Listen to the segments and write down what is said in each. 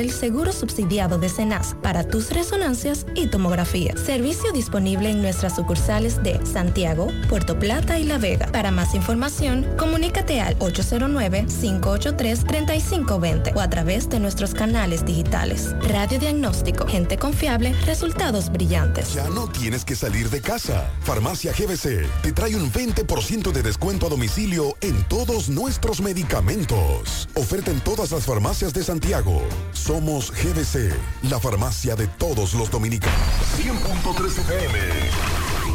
el seguro subsidiado de Cenas para tus resonancias y tomografía. Servicio disponible en nuestras sucursales de Santiago, Puerto Plata y La Vega. Para más información, comunícate al 809-583-3520 o a través de nuestros canales digitales. Radio Diagnóstico, gente confiable, resultados brillantes. Ya no tienes que salir de casa. Farmacia GBC te trae un 20% de descuento a domicilio en todos nuestros medicamentos. Oferta en todas las farmacias de Santiago. Somos GBC, la farmacia de todos los dominicanos. 100.3 FM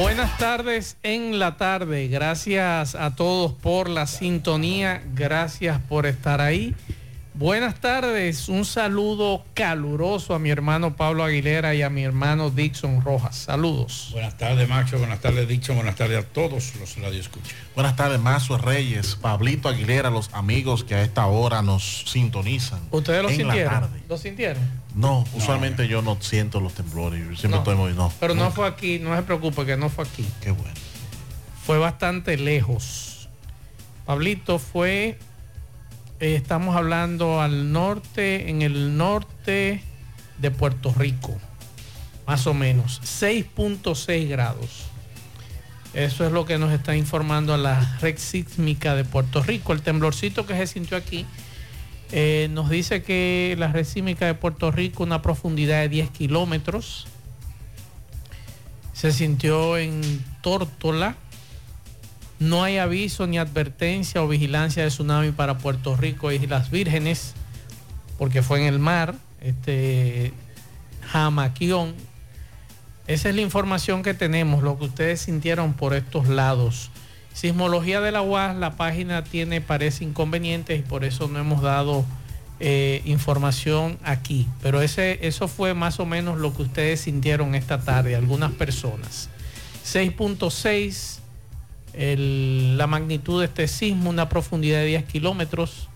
Buenas tardes en la tarde. Gracias a todos por la sintonía. Gracias por estar ahí. Buenas tardes. Un saludo caluroso a mi hermano Pablo Aguilera y a mi hermano Dixon Rojas. Saludos. Buenas tardes, Macho. Buenas tardes, Dixon. Buenas tardes a todos los radioescuchas. Buenas tardes, Mazo Reyes, Pablito Aguilera, los amigos que a esta hora nos sintonizan. ¿Ustedes lo en la sintieron? tarde. ¿Lo sintieron? No, usualmente yo no siento los temblores. Yo siempre No. estoy muy. No, Pero no fue aquí, no se preocupe que no fue aquí. Qué bueno. Fue bastante lejos. Pablito fue, eh, estamos hablando al norte, en el norte de Puerto Rico, más o menos, 6.6 grados. Eso es lo que nos está informando la red sísmica de Puerto Rico. El temblorcito que se sintió aquí eh, nos dice que la red sísmica de Puerto Rico, una profundidad de 10 kilómetros, se sintió en Tórtola. No hay aviso ni advertencia o vigilancia de tsunami para Puerto Rico y las Vírgenes, porque fue en el mar, este Jamaquión. Esa es la información que tenemos, lo que ustedes sintieron por estos lados. Sismología de la UAS, la página tiene, parece inconvenientes y por eso no hemos dado eh, información aquí. Pero ese, eso fue más o menos lo que ustedes sintieron esta tarde, algunas personas. 6.6, el- la magnitud de este sismo, una profundidad de 10 kilómetros.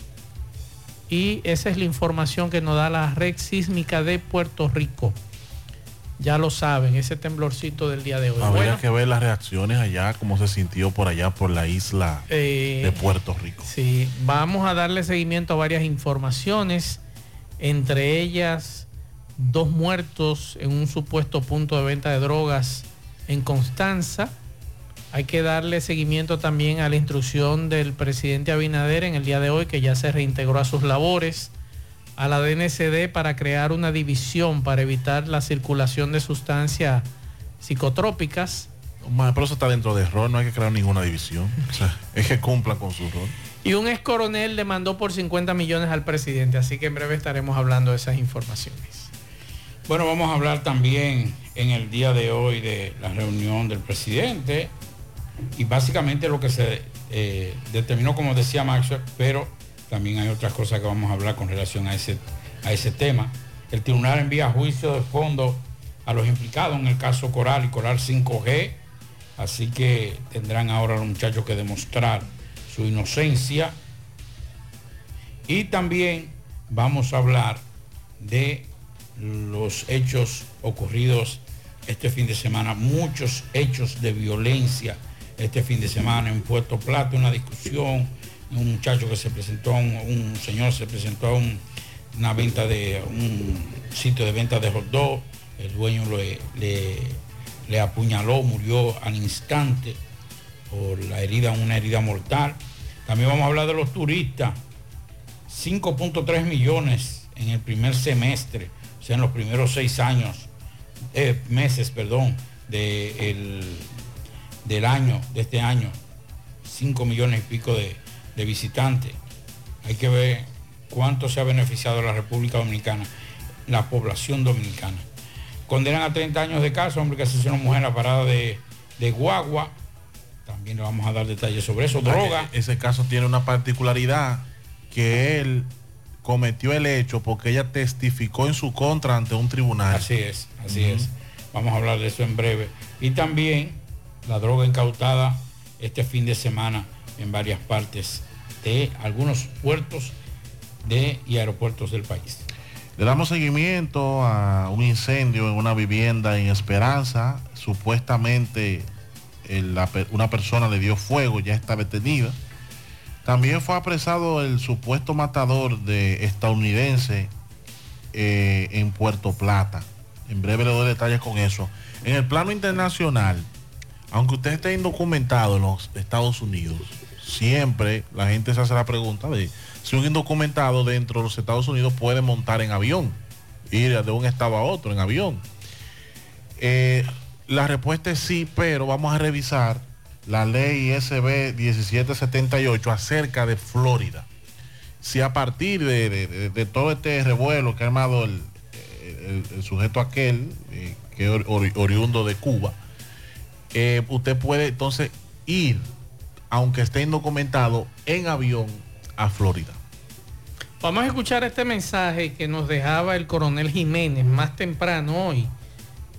Y esa es la información que nos da la red sísmica de Puerto Rico. Ya lo saben, ese temblorcito del día de hoy. Habría Bueno, que ver las reacciones allá, cómo se sintió por allá, por la isla eh, de Puerto Rico. Sí, vamos a darle seguimiento a varias informaciones, entre ellas dos muertos en un supuesto punto de venta de drogas en Constanza. Hay que darle seguimiento también a la instrucción del presidente Abinader en el día de hoy, que ya se reintegró a sus labores, a la DNCD para crear una división para evitar la circulación de sustancias psicotrópicas. Pero eso está dentro del rol, no hay que crear ninguna división. O sea, es que cumplan con su rol. Y un ex coronel demandó por 50 millones al presidente, así que en breve estaremos hablando de esas informaciones. Bueno, vamos a hablar también en el día de hoy de la reunión del presidente y básicamente lo que se eh, determinó, como decía Maxwell, pero también hay otras cosas que vamos a hablar con relación a ese, a ese tema. El tribunal envía juicio de fondo a los implicados en el caso Coral y Coral 5G, así que tendrán ahora los muchachos que demostrar su inocencia. Y también vamos a hablar de los hechos ocurridos este fin de semana, muchos hechos de violencia este fin de semana en Puerto Plata, una discusión, un muchacho que se presentó, un, un señor se presentó a una venta de un sitio de venta de hot dog, el dueño le, le, apuñaló, murió al instante por la herida, una herida mortal. También vamos a hablar de los turistas, 5.3 millones en el primer semestre, o sea, en los primeros seis años, eh, meses, perdón, de el, del año, de este año, 5 millones y pico de, visitantes. Hay que ver cuánto se ha beneficiado la República Dominicana, la población dominicana. Condenan a 30 años de caso, hombre que asesinó a una mujer a parada de, de guagua. También le vamos a dar detalles sobre eso. Droga. Ese caso tiene una particularidad que él cometió el hecho porque ella testificó en su contra ante un tribunal. Así es, así es. Vamos a hablar de eso en breve. Y también la droga incautada este fin de semana en varias partes de algunos puertos de, y aeropuertos del país. Le damos seguimiento a un incendio en una vivienda en Esperanza. Supuestamente una persona le dio fuego, ya está detenida. También fue apresado el supuesto matador de estadounidense eh, en Puerto Plata. En breve le doy detalles con eso. En el plano internacional, aunque usted esté indocumentado en los Estados Unidos, siempre la gente se hace la pregunta de si un indocumentado dentro de los Estados Unidos puede montar en avión, ir de un estado a otro en avión. Eh, la respuesta es sí, pero vamos a revisar la ley SB 1778 acerca de Florida. Si a partir de, todo este revuelo que ha armado el, sujeto aquel, eh, que es oriundo de Cuba, eh, usted puede entonces ir, aunque esté indocumentado, en avión a Florida. Vamos a escuchar este mensaje que nos dejaba el coronel Jiménez más temprano hoy,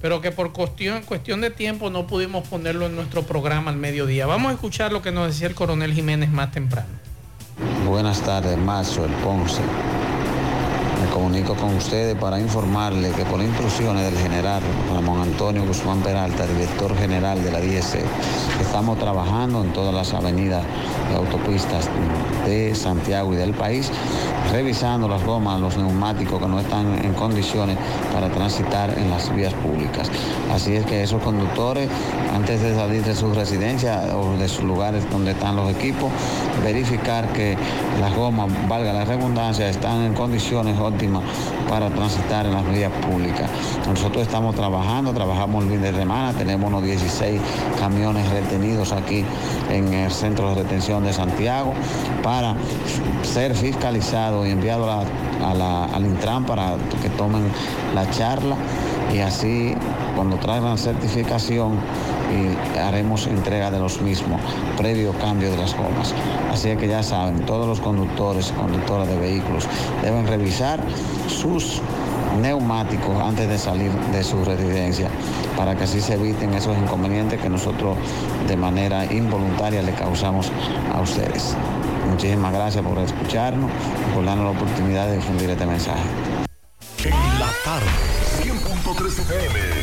pero que por cuestión, cuestión de tiempo no pudimos ponerlo en nuestro programa al mediodía. Vamos a escuchar lo que nos decía el coronel Jiménez más temprano. Buenas tardes, Mazo, el Ponce comunico con ustedes para informarle que por instrucciones del general Ramón Antonio Guzmán Peralta, director general de la DIEC, estamos trabajando en todas las avenidas y autopistas de Santiago y del país, revisando las gomas, los neumáticos que no están en condiciones para transitar en las vías públicas. Así es que esos conductores, antes de salir de su residencia o de sus lugares donde están los equipos, verificar que las gomas, valga la redundancia, están en condiciones para transitar en las vías públicas. Nosotros estamos trabajando, trabajamos el fin de semana, tenemos unos 16 camiones retenidos aquí en el centro de retención de Santiago para ser fiscalizados y enviados al Intran para que tomen la charla y así cuando traigan certificación y haremos entrega de los mismos previo cambio de las gomas. Así que ya saben, todos los conductores y conductoras de vehículos deben revisar sus neumáticos antes de salir de su residencia para que así se eviten esos inconvenientes que nosotros de manera involuntaria le causamos a ustedes. Muchísimas gracias por escucharnos y por darnos la oportunidad de difundir este mensaje. En la tarde, 100.3 FM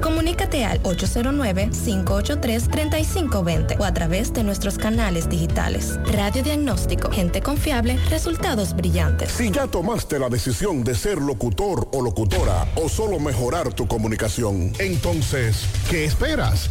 comunícate al 809-583-3520 o a través de nuestros canales digitales. Radiodiagnóstico, gente confiable, resultados brillantes. Si ya tomaste la decisión de ser locutor o locutora o solo mejorar tu comunicación, entonces, ¿qué esperas?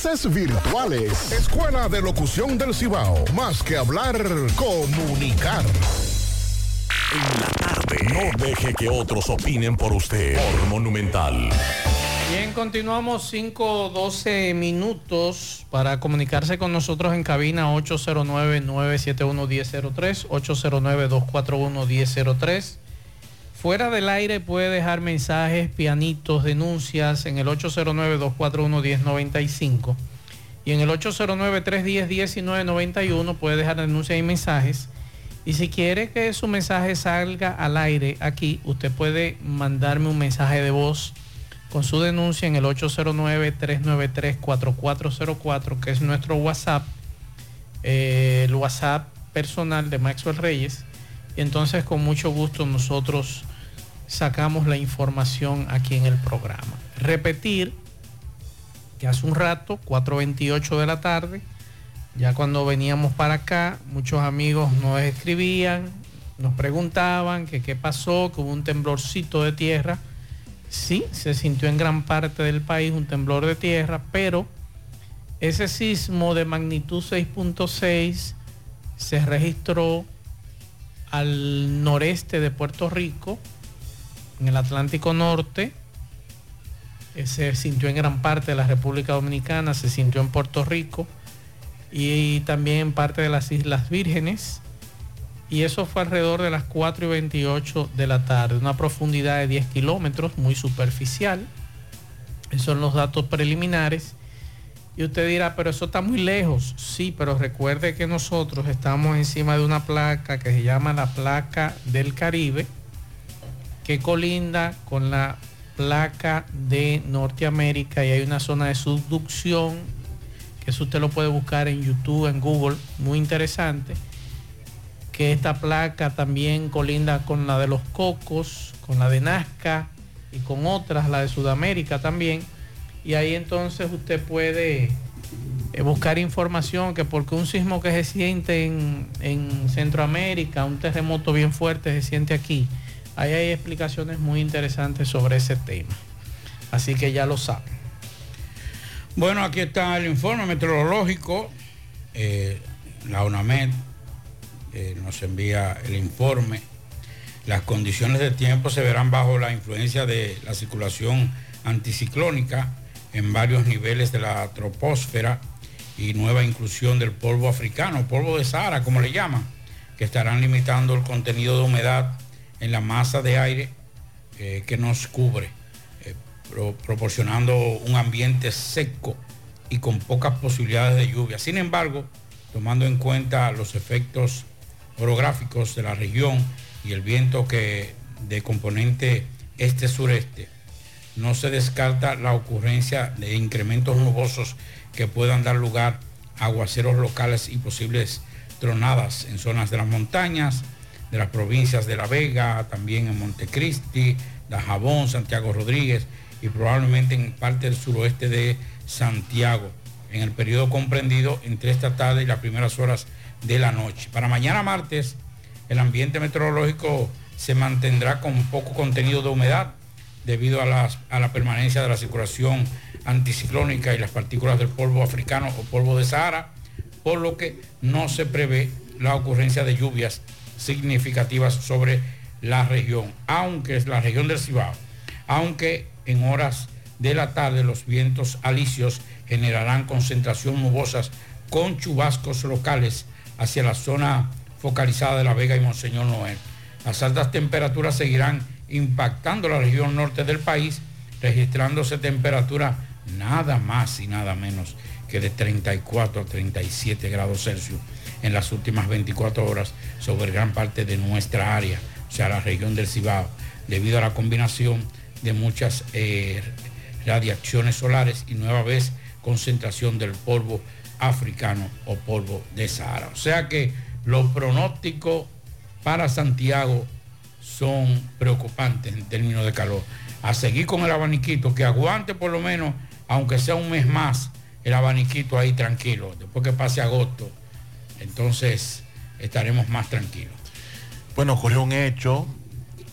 virtuales. Escuela de Locución del Cibao. Más que hablar, comunicar. En la tarde. No deje que otros opinen por usted. Por Monumental. Bien, continuamos 5 12 minutos para comunicarse con nosotros en cabina 809-971-1003, 809-241-1003. Fuera del aire puede dejar mensajes, pianitos, denuncias en el 809-241-1095 y en el 809-310-1991 puede dejar denuncias y mensajes. Y si quiere que su mensaje salga al aire aquí, usted puede mandarme un mensaje de voz con su denuncia en el 809-393-4404, que es nuestro WhatsApp, eh, el WhatsApp personal de Maxwell Reyes. Y entonces con mucho gusto nosotros sacamos la información aquí en el programa. Repetir que hace un rato, 4.28 de la tarde, ya cuando veníamos para acá, muchos amigos nos escribían, nos preguntaban que qué pasó, que hubo un temblorcito de tierra. Sí, se sintió en gran parte del país un temblor de tierra, pero ese sismo de magnitud 6.6 se registró al noreste de Puerto Rico, en el Atlántico Norte, eh, se sintió en gran parte de la República Dominicana, se sintió en Puerto Rico y también en parte de las Islas Vírgenes. Y eso fue alrededor de las 4 y 28 de la tarde, una profundidad de 10 kilómetros, muy superficial. Esos son los datos preliminares. Y usted dirá, pero eso está muy lejos. Sí, pero recuerde que nosotros estamos encima de una placa que se llama la placa del Caribe, que colinda con la placa de Norteamérica y hay una zona de subducción, que eso usted lo puede buscar en YouTube, en Google, muy interesante, que esta placa también colinda con la de los Cocos, con la de Nazca y con otras, la de Sudamérica también. Y ahí entonces usted puede eh, buscar información que porque un sismo que se siente en, en, Centroamérica, un terremoto bien fuerte se siente aquí, ahí hay explicaciones muy interesantes sobre ese tema. Así que ya lo saben. Bueno, aquí está el informe meteorológico. Eh, la UNAMED eh, nos envía el informe. Las condiciones de tiempo se verán bajo la influencia de la circulación anticiclónica en varios niveles de la troposfera y nueva inclusión del polvo africano, polvo de Sahara, como le llaman, que estarán limitando el contenido de humedad en la masa de aire eh, que nos cubre, eh, proporcionando un ambiente seco y con pocas posibilidades de lluvia. Sin embargo, tomando en cuenta los efectos orográficos de la región y el viento que de componente este-sureste, no se descarta la ocurrencia de incrementos nubosos que puedan dar lugar a aguaceros locales y posibles tronadas en zonas de las montañas, de las provincias de La Vega, también en Montecristi, Dajabón, Santiago Rodríguez y probablemente en parte del suroeste de Santiago, en el periodo comprendido entre esta tarde y las primeras horas de la noche. Para mañana martes, el ambiente meteorológico se mantendrá con poco contenido de humedad debido a, la permanencia de la circulación anticiclónica y las partículas del polvo africano o polvo de Sahara, por lo que no se prevé la ocurrencia de lluvias significativas sobre la región, aunque es la región del Cibao, aunque en horas de la tarde los vientos alisios generarán concentración nubosas con chubascos locales hacia la zona focalizada de La Vega y Monseñor Noel. Las altas temperaturas seguirán impactando la región norte del país, registrándose temperaturas nada más y nada menos que de 34 a 37 grados Celsius en las últimas 24 horas sobre gran parte de nuestra área, o sea, la región del Cibao, debido a la combinación de muchas eh, radiaciones solares y nueva vez concentración del polvo africano o polvo de Sahara. O sea que los pronósticos para Santiago son preocupantes en términos de calor. A seguir con el abaniquito, que aguante por lo menos, aunque sea un mes más, el abaniquito ahí tranquilo. Después que pase agosto, entonces estaremos más tranquilos. Bueno, ocurrió un hecho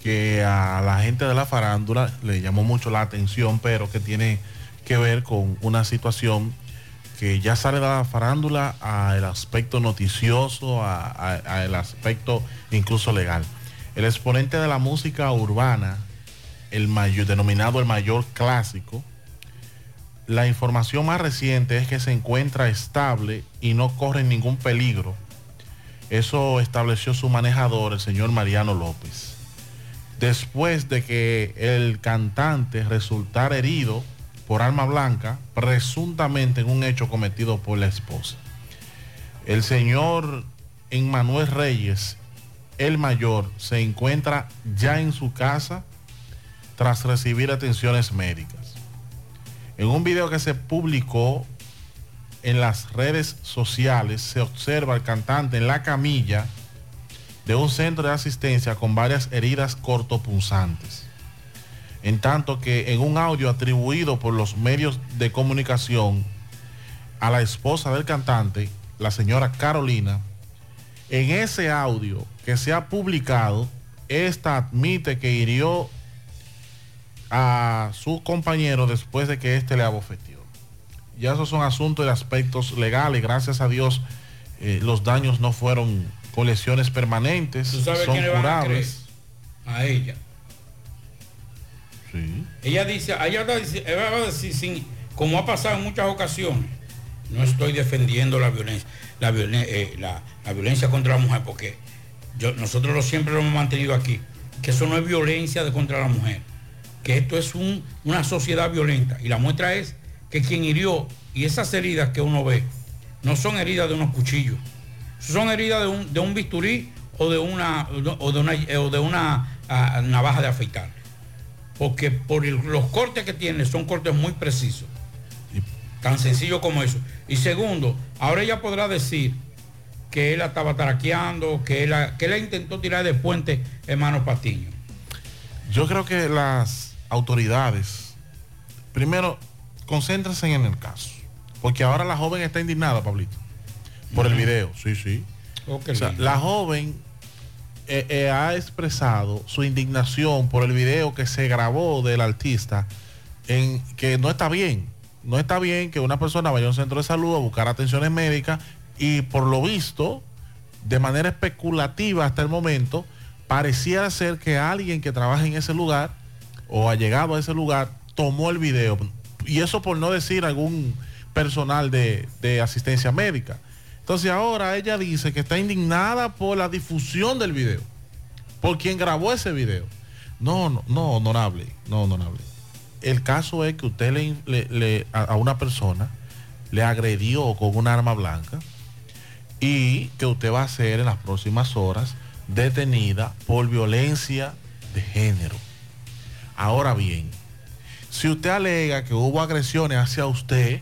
que a la gente de la farándula le llamó mucho la atención, pero que tiene que ver con una situación que ya sale de la farándula al aspecto noticioso, al aspecto incluso legal. El exponente de la música urbana, el mayor, denominado el mayor clásico, la información más reciente es que se encuentra estable y no corre ningún peligro. Eso estableció su manejador, el señor Mariano López. Después de que el cantante resultara herido por arma blanca, presuntamente en un hecho cometido por la esposa. El señor Emmanuel Reyes el mayor se encuentra ya en su casa tras recibir atenciones médicas. En un video que se publicó en las redes sociales se observa al cantante en la camilla de un centro de asistencia con varias heridas cortopunzantes. En tanto que en un audio atribuido por los medios de comunicación a la esposa del cantante, la señora Carolina, en ese audio que se ha publicado, esta admite que hirió a su compañero después de que éste le abofeteó. Ya esos son asuntos de aspectos legales. Gracias a Dios eh, los daños no fueron con lesiones permanentes. ¿Tú sabes son quién le van a creer? curables. A ella. Sí. Ella dice, ella va a decir, ella va a decir, sin- como ha pasado en muchas ocasiones, no estoy defendiendo la violencia, la, violen- eh, la- la violencia contra la mujer, porque yo, nosotros lo, siempre lo hemos mantenido aquí, que eso no es violencia de contra la mujer, que esto es un- una sociedad violenta. Y la muestra es que quien hirió y esas heridas que uno ve, no son heridas de unos cuchillos, son heridas de un, de un bisturí o de una, o de una, o de una ah, navaja de afeitar porque por los cortes que tiene son cortes muy precisos. Tan sencillo como eso. Y segundo, ahora ella podrá decir que él estaba taraqueando, que él, que la intentó tirar de puente hermano Patiño. Yo creo que las autoridades, primero, concéntrense en el caso. Porque ahora la joven está indignada, Pablito. Por el video, sí, sí. O sea, la joven eh, eh, ha expresado su indignación por el video que se grabó del artista en que no está bien. No está bien que una persona vaya a un centro de salud a buscar atenciones médicas y por lo visto, de manera especulativa hasta el momento, pareciera ser que alguien que trabaja en ese lugar o ha llegado a ese lugar tomó el video. Y eso por no decir algún personal de, asistencia médica. Entonces ahora ella dice que está indignada por la difusión del video, por quien grabó ese video. No, no, no, honorable, no, honorable. El caso es que usted le, a una persona le agredió con un arma blanca y que usted va a ser en las próximas horas detenida por violencia de género. Ahora bien, si usted alega que hubo agresiones hacia usted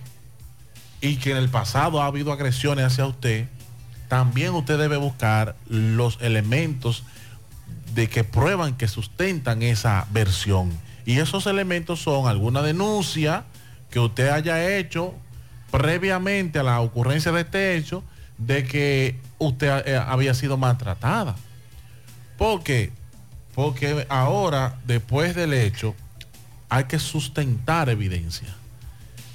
y que en el pasado ha habido agresiones hacia usted, también usted debe buscar los elementos de que prueban que sustentan esa versión. Y esos elementos son alguna denuncia que usted haya hecho previamente a la ocurrencia de este hecho de que usted eh, había sido maltratada. ¿Por qué? Porque ahora, después del hecho, hay que sustentar evidencia.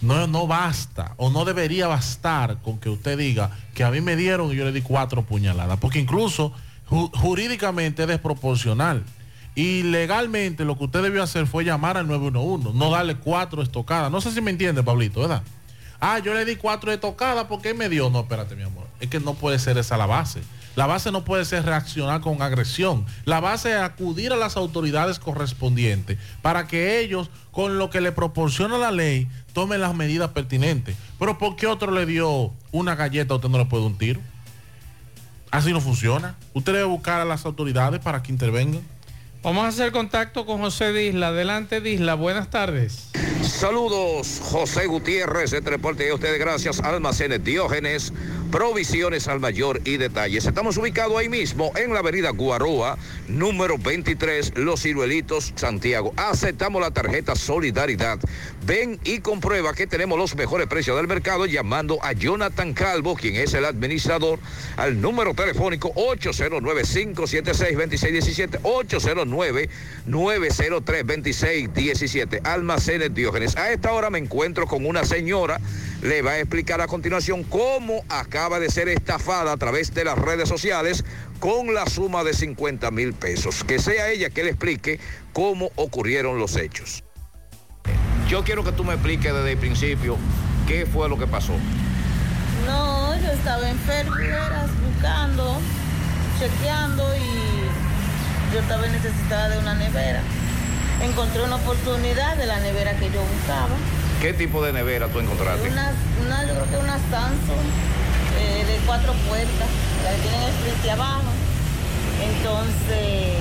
No, no basta o no debería bastar con que usted diga que a mí me dieron y yo le di cuatro puñaladas, porque incluso ju- jurídicamente es desproporcional. Y legalmente lo que usted debió hacer fue llamar al 911, no darle cuatro estocadas. No sé si me entiende, Pablito, ¿verdad? Ah, yo le di cuatro estocadas porque me dio. No, espérate, mi amor. Es que no puede ser esa la base. La base no puede ser reaccionar con agresión. La base es acudir a las autoridades correspondientes para que ellos, con lo que le proporciona la ley, tomen las medidas pertinentes. Pero ¿por qué otro le dio una galleta a usted no le puede dar un tiro? Así no funciona. Usted debe buscar a las autoridades para que intervengan. Vamos a hacer contacto con José Disla. Adelante, Disla. Buenas tardes. Saludos, José Gutiérrez, este reporte a ustedes gracias Almacenes Diógenes, provisiones al mayor y detalles. Estamos ubicados ahí mismo en la avenida Guaroa, número 23, Los Ciruelitos, Santiago. Aceptamos la tarjeta Solidaridad. Ven y comprueba que tenemos los mejores precios del mercado llamando a Jonathan Calvo, quien es el administrador, al número telefónico 809-576-2617, 809-903-2617. Almacenes Diógenes. A esta hora me encuentro con una señora. Le va a explicar a continuación cómo acaba de ser estafada a través de las redes sociales con la suma de 50 mil pesos. Que sea ella que le explique cómo ocurrieron los hechos. Yo quiero que tú me expliques desde el principio qué fue lo que pasó. No, yo estaba enfermera buscando, chequeando y yo estaba necesitada de una nevera. Encontré una oportunidad de la nevera que yo buscaba. ¿Qué tipo de nevera tú encontraste? Una, una yo creo que una Samsung de cuatro puertas, la que tienen el frente abajo. Entonces,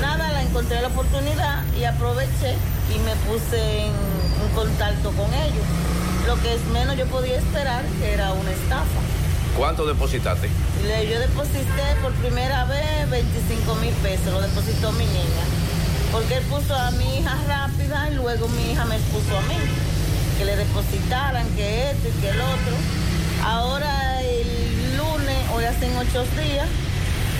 nada, la encontré la oportunidad y aproveché y me puse en, en contacto con ellos. Lo que es menos yo podía esperar que era una estafa. ¿Cuánto depositaste? Le- Yo deposité por primera vez 25 mil pesos, lo depositó mi niña. Porque él puso a mi hija rápida y luego mi hija me puso a mí. Que le depositaran, que esto y que el otro. Ahora el lunes, hoy hacen ocho días,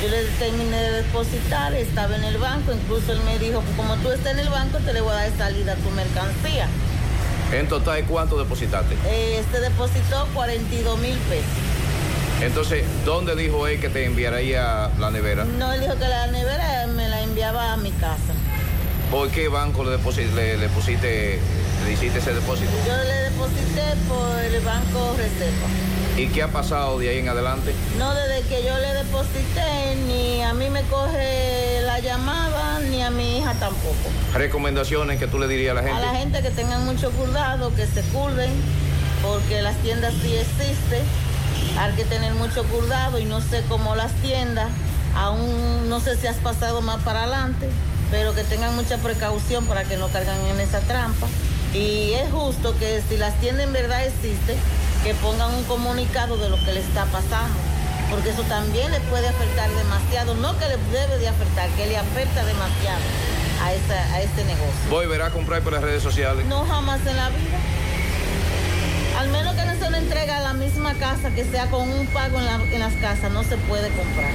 yo le terminé de depositar, estaba en el banco, incluso él me dijo, como tú estás en el banco, te le voy a dar salida a tu mercancía. En total, ¿cuánto depositaste? Eh, Este depositó 42 mil pesos. Entonces, ¿dónde dijo él que te enviaría la nevera? No, él dijo que la nevera me la enviaba a mi casa. ¿Por qué banco le, deposi- le, le pusiste, le hiciste ese depósito? Yo le deposité por el Banco Reserva. ¿Y qué ha pasado de ahí en adelante? No, desde que yo le deposité, ni a mí me coge la llamada, ni a mi hija tampoco. Recomendaciones que tú le dirías a la A gente. la gente que tengan mucho cuidado, que se curven, porque las tiendas sí existen. Hay que tener mucho cuidado y no sé cómo las tiendas, aún no sé si has pasado más para adelante, pero que tengan mucha precaución para que no cargan en esa trampa. Y es justo que si las tiendas en verdad existen, que pongan un comunicado de lo que le está pasando, porque eso también le puede afectar demasiado, no que le debe de afectar, que le afecta demasiado a, esa, a este negocio. ¿Volverá a comprar por las redes sociales? No jamás en la vida. Al menos que no se le entrega a la misma casa, que sea con un pago en, la- en las casas, no se puede comprar.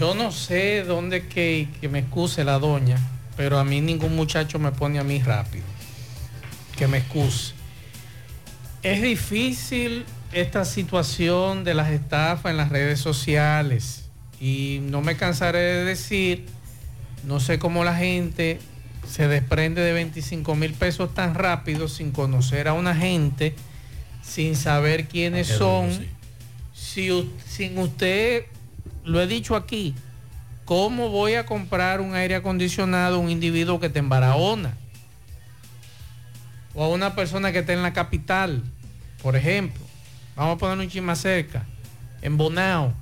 Yo no sé dónde que, que me excuse la doña, pero a mí ningún muchacho me pone a mí rápido. Que me excuse. Es difícil esta situación de las estafas en las redes sociales. Y no me cansaré de decir, no sé cómo la gente se desprende de 25 mil pesos tan rápido sin conocer a una gente, sin saber quiénes son. Si, sin usted, lo he dicho aquí, ¿cómo voy a comprar un aire acondicionado a un individuo que te embarahona? O a una persona que está en la capital, por ejemplo. Vamos a poner un chisme cerca, en Bonao.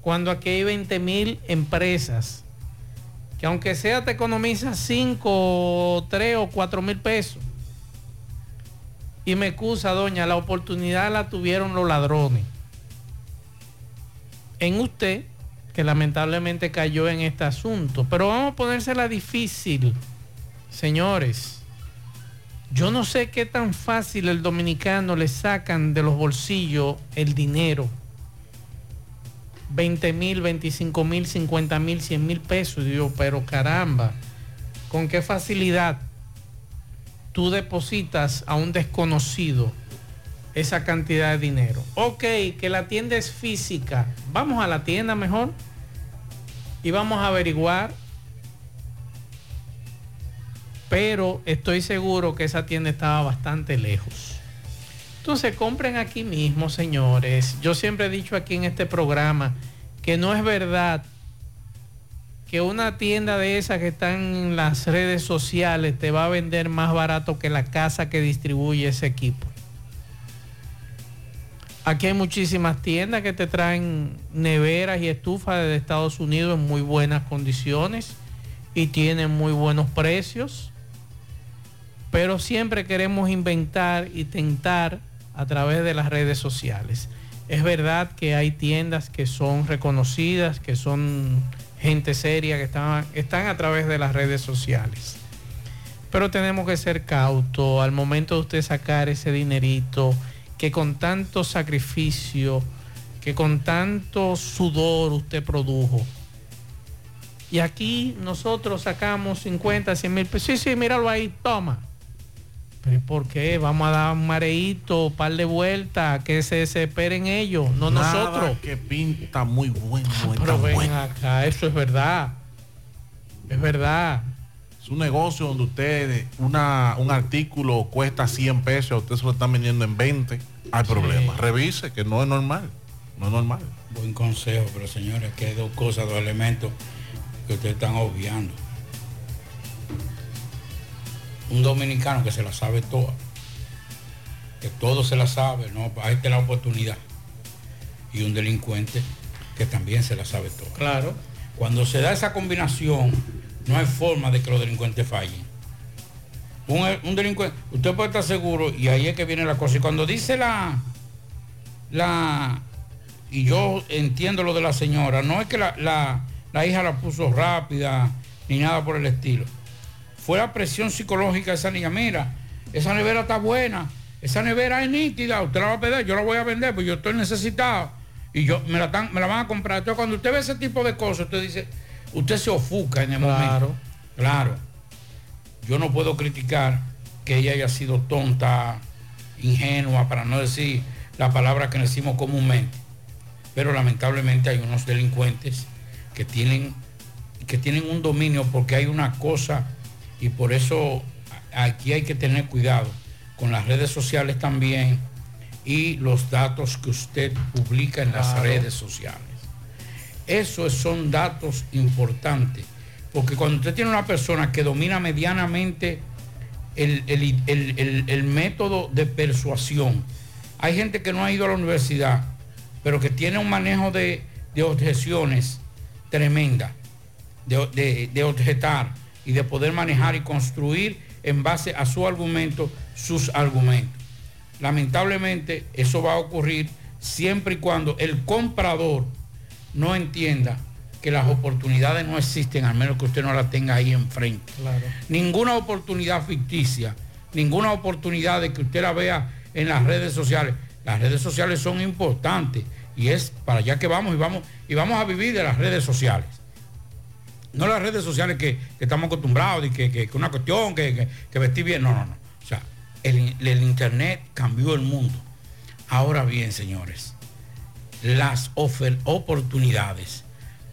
Cuando aquí hay 20 mil empresas, que aunque sea te economiza 5, 3 o 4 mil pesos. Y me excusa, doña, la oportunidad la tuvieron los ladrones. En usted, que lamentablemente cayó en este asunto. Pero vamos a ponérsela difícil, señores. Yo no sé qué tan fácil el dominicano le sacan de los bolsillos el dinero. 20 mil, 25 mil, 50 mil, 100 mil pesos. Digo, pero caramba, ¿con qué facilidad tú depositas a un desconocido esa cantidad de dinero? Ok, que la tienda es física. Vamos a la tienda mejor y vamos a averiguar. Pero estoy seguro que esa tienda estaba bastante lejos. Entonces compren aquí mismo, señores. Yo siempre he dicho aquí en este programa que no es verdad que una tienda de esas que están en las redes sociales te va a vender más barato que la casa que distribuye ese equipo. Aquí hay muchísimas tiendas que te traen neveras y estufas de Estados Unidos en muy buenas condiciones y tienen muy buenos precios. Pero siempre queremos inventar y tentar a través de las redes sociales. Es verdad que hay tiendas que son reconocidas, que son gente seria, que están, están a través de las redes sociales. Pero tenemos que ser cautos al momento de usted sacar ese dinerito que con tanto sacrificio, que con tanto sudor usted produjo. Y aquí nosotros sacamos 50, 100 mil pesos. Sí, sí, míralo ahí, toma. Pero ¿y ¿por qué? Vamos a dar un mareíto, un par de vueltas, que se desesperen ellos, no Nada nosotros. que pinta muy bueno. Pero está ven bueno. acá, eso es verdad. Es verdad. Es un negocio donde usted, una, un artículo cuesta 100 pesos, usted se lo está vendiendo en 20. Hay problema. Revise, que no es normal. No es normal. Buen consejo, pero señores, que hay dos cosas, dos elementos que ustedes están obviando. Un dominicano que se la sabe toda, que todo se la sabe, no, ahí está la oportunidad. y un delincuente que también se la sabe todo. Claro. Cuando se da esa combinación, no hay forma de que los delincuentes fallen. Un, un delincuente, usted puede estar seguro, y ahí es que viene la cosa. Y cuando dice la, la, y yo entiendo lo de la señora, no es que la, la- la hija la puso rápida, ni nada por el estilo. Fue la presión psicológica de esa niña. Mira, esa nevera está buena, esa nevera es nítida, usted la va a pedir, yo la voy a vender, pues yo estoy necesitado. Y yo me la, están- me la van a comprar. Entonces cuando usted ve ese tipo de cosas, usted dice, usted se ofusca en el momento. Claro. Yo no puedo criticar que ella haya sido tonta, ingenua, para no decir la palabra que decimos comúnmente. Pero lamentablemente hay unos delincuentes que tienen, que tienen un dominio porque hay una cosa y por eso aquí hay que tener cuidado con las redes sociales también y los datos que usted publica en las redes sociales. Esos son datos importantes, porque cuando usted tiene una persona que domina medianamente el, el- el- el- método de persuasión, hay gente que no ha ido a la universidad, pero que tiene un manejo de, de objeciones tremenda, de, de- de objetar y de poder manejar y construir en base a su argumento sus argumentos. Lamentablemente eso va a ocurrir siempre y cuando el comprador no entienda que las oportunidades no existen, al menos que usted no las tenga ahí enfrente. Claro. Ninguna oportunidad ficticia, ninguna oportunidad de que usted la vea en las redes sociales. Las redes sociales son importantes y es para allá que vamos y vamos y vamos a vivir de las redes sociales. No las redes sociales que, que estamos acostumbrados y que, que, que una cuestión, que, vestir bien. No, no, no. O sea, el, el internet cambió el mundo. Ahora bien, señores, las ofer- oportunidades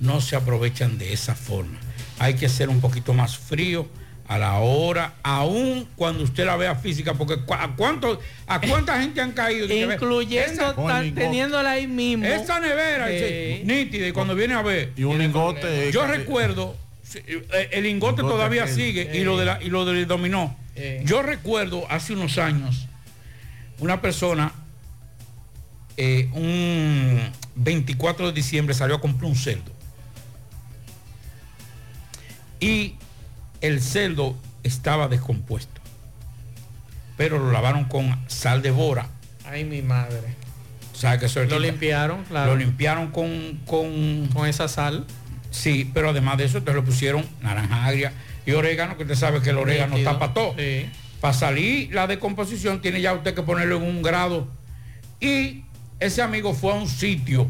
no se aprovechan de esa forma. Hay que ser un poquito más frío a la hora, aún cuando usted la vea física, porque ¿a, cuánto, a cuánta gente han caído? Incluyendo, esa- tan- teniéndola ahí mismo. esa nevera, Eh, nítida, y cuando viene a ver. Y un lingote. Yo recuerdo, eh, el lingote Lingote todavía aquel. sigue y lo de la, y lo del dominó. Eh. Yo recuerdo hace unos años una persona, eh, un 24 de diciembre salió a comprar un cerdo. Y el cerdo estaba descompuesto. Pero lo lavaron con sal de bora. Ay, mi madre. O sea, que eso es Lo limpiaron, claro. Lo limpiaron con, con, con esa sal. Sí, pero además de eso, entonces le pusieron naranja agria y orégano, que usted sabe que el orégano Nítido. tapa todo. Sí. Para salir la decomposición tiene ya usted que ponerlo en un grado. Y ese amigo fue a un sitio,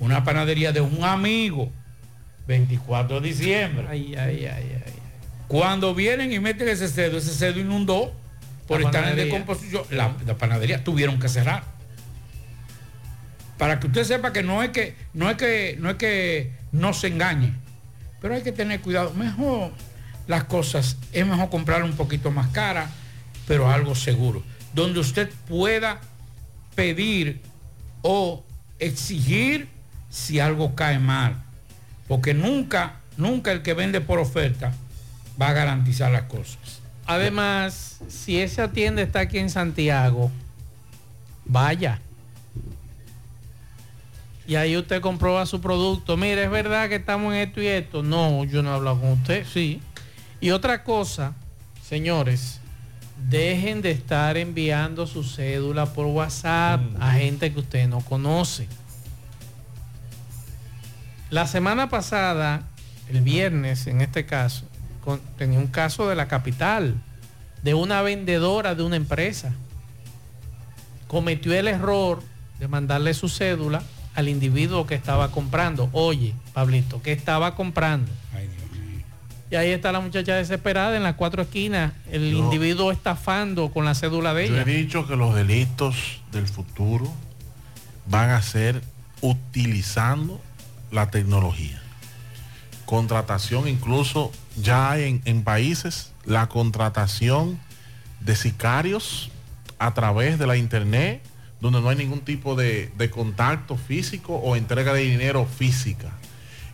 una panadería de un amigo, 24 de diciembre. Ay, ay, ay, ay. Cuando vienen y meten ese cedo, ese cedo inundó por La estar en. La, la panadería tuvieron que cerrar. Para que usted sepa que no es que no es que no es que no se engañe, pero hay que tener cuidado. Mejor las cosas es mejor comprar un poquito más cara, pero algo seguro, donde usted pueda pedir o exigir si algo cae mal, porque nunca nunca el que vende por oferta va a garantizar las cosas. Además, si esa tienda está aquí en Santiago, vaya. Y ahí usted comprueba su producto. Mire, es verdad que estamos en esto y esto. No, yo no he hablado con usted, sí. Y otra cosa, señores, dejen de estar enviando su cédula por WhatsApp a gente que usted no conoce. La semana pasada, el viernes en este caso, con- tenía un caso de la capital, de una vendedora de una empresa. Cometió el error de mandarle su cédula al individuo que estaba comprando. Oye, Pablito, ¿qué estaba comprando? Y ahí está la muchacha desesperada en las cuatro esquinas, el Yo- individuo estafando con la cédula de Yo he ella. dicho que los delitos del futuro van a ser utilizando la tecnología. Contratación, incluso ya hay en, países la contratación de sicarios a través de la internet, donde no hay ningún tipo de, de contacto físico o entrega de dinero física.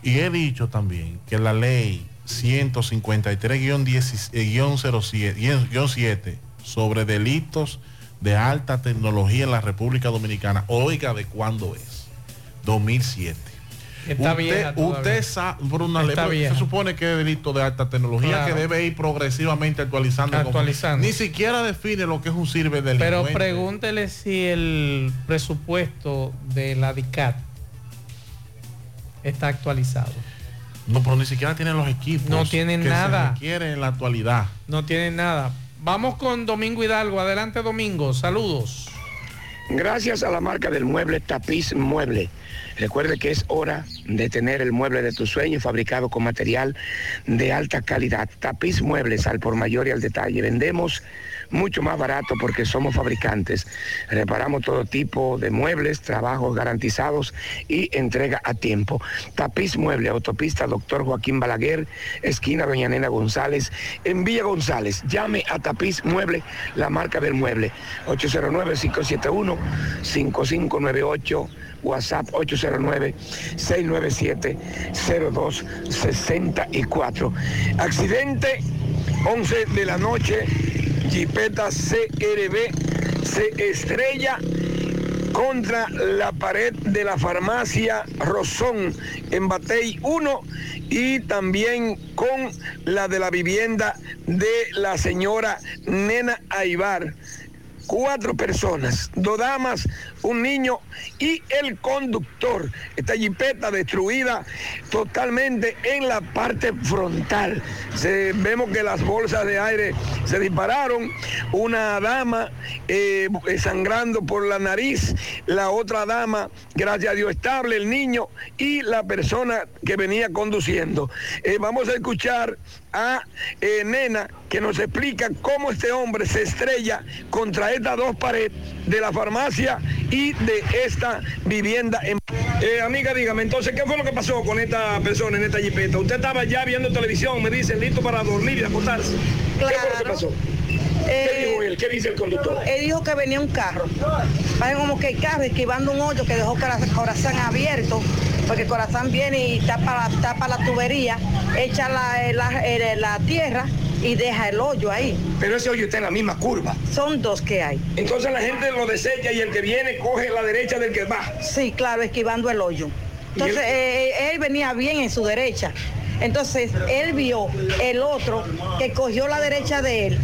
Y he dicho también que la ley 153-07 sobre delitos de alta tecnología en la República Dominicana. Oiga, ¿de cuándo es? 2007. Está todavía. usted sabe, por una ley, Está se supone que es delito de alta tecnología Claro. que debe ir progresivamente actualizando. Actualizando. Ni siquiera define lo que es un sirve del Pero pregúntele si el presupuesto de la DICAT está actualizado. No, pero ni siquiera tienen los equipos. No tienen que nada. Se en la actualidad. No tienen nada. Vamos con Domingo Hidalgo. Adelante, Domingo. Saludos. Gracias a la marca del mueble Tapiz Mueble. Recuerde que es hora de tener el mueble de tu sueño fabricado con material de alta calidad. Tapiz Muebles al por mayor y al detalle. Vendemos mucho más barato porque somos fabricantes. Reparamos todo tipo de muebles, trabajos garantizados y entrega a tiempo. Tapiz Mueble, autopista Doctor Joaquín Balaguer, esquina Doña Nena González, en Villa González. Llame a Tapiz Mueble, la marca del mueble. 809-571-5598. WhatsApp 809-697-0264. Accidente 11 de la noche, Jipeta CRB se estrella contra la pared de la farmacia Rosón en Batey 1 y también con la de la vivienda de la señora Nena Aibar cuatro personas, dos damas, un niño y el conductor. Esta jipeta destruida totalmente en la parte frontal. Se- vemos que las bolsas de aire se dispararon. Una dama eh, sangrando por la nariz, la otra dama, gracias a Dios, estable, el niño y la persona que venía conduciendo. Eh, vamos a escuchar a eh, Nena que nos explica cómo este hombre se estrella contra estas dos paredes de la farmacia y de esta vivienda. En... Eh, amiga, dígame, entonces, ¿qué fue lo que pasó con esta persona en esta jipeta? Usted estaba ya viendo televisión, me dicen, listo para dormir y acostarse. ¿Qué fue lo que pasó? ¿Qué dijo él? ¿Qué dice el conductor? Él dijo que venía un carro. Parece como que el carro esquivando un hoyo que dejó Cora- Corazán abierto, porque Corazán viene y tapa la, tapa la tubería, echa la, eh, la- eh, la tierra y deja el hoyo ahí. Pero ese hoyo está en la misma curva. Son dos que hay. Entonces la gente lo desecha y el que viene coge la derecha del que va. Sí, claro, esquivando el hoyo. Entonces, eh, él venía bien en su derecha. Entonces, él vio el otro que cogió la derecha de él.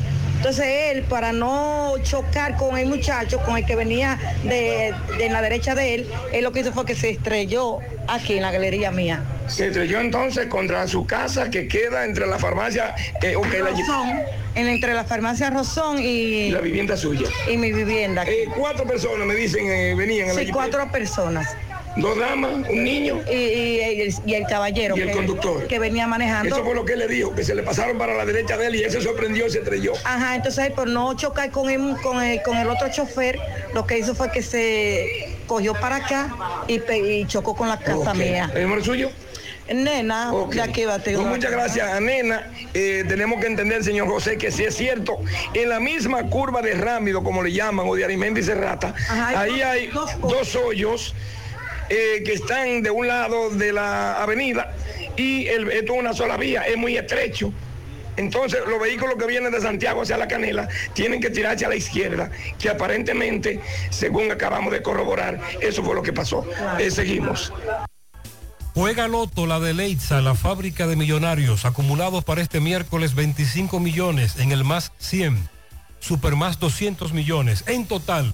Entonces, él, para no chocar con el muchacho, con el que venía de, de la derecha de él, él lo que hizo fue que se estrelló aquí en la galería mía. Se estrelló entonces contra su casa que queda entre la farmacia eh, ok, la- Rosón, en, entre la farmacia Rosón y, la vivienda suya. y mi vivienda. Eh, cuatro personas me dicen eh, venían en la Sí, jipeta. cuatro personas. Dos damas, un niño. Y, y- y el, y el caballero Y el que, conductor. que venía manejando. Eso fue lo que él le dijo, que se le pasaron para la derecha de él y él se sorprendió y se estrelló. Ajá, entonces él por no chocar con el, con el, con el otro chofer, lo que hizo fue que se cogió para acá y, y chocó con la casa Ok. mía. ¿El nombre suyo? Nena, Ok. ya que bate. Pues muchas gracias a Nena. Eh, tenemos que entender, señor José, que si es cierto, en la misma curva de Rámido, como le llaman, o de Arimendi Serrata, Ajá, ahí hay dos hoyos eh, que están de un lado de la avenida y el, esto es una sola vía, es muy estrecho. Entonces los vehículos que vienen de Santiago hacia la Canela tienen que tirarse a la izquierda, que aparentemente, según acabamos de corroborar, eso fue lo que pasó. Eh, seguimos. Juega Loto, la de Leitza, la fábrica de millonarios, acumulados para este miércoles 25 millones en el más 100, super más 200 millones, en total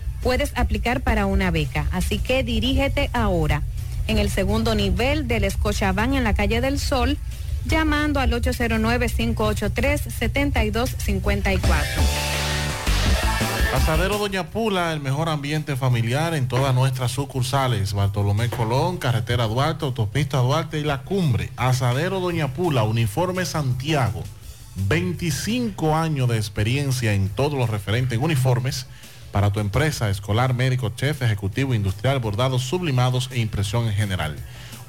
puedes aplicar para una beca. Así que dirígete ahora en el segundo nivel del Escochabán en la calle del Sol, llamando al 809-583-7254. Asadero Doña Pula, el mejor ambiente familiar en todas nuestras sucursales. Bartolomé Colón, Carretera Duarte, Autopista Duarte y La Cumbre. Asadero Doña Pula, Uniforme Santiago. 25 años de experiencia en todos los referentes en uniformes para tu empresa, escolar, médico, chef, ejecutivo, industrial, bordados, sublimados e impresión en general.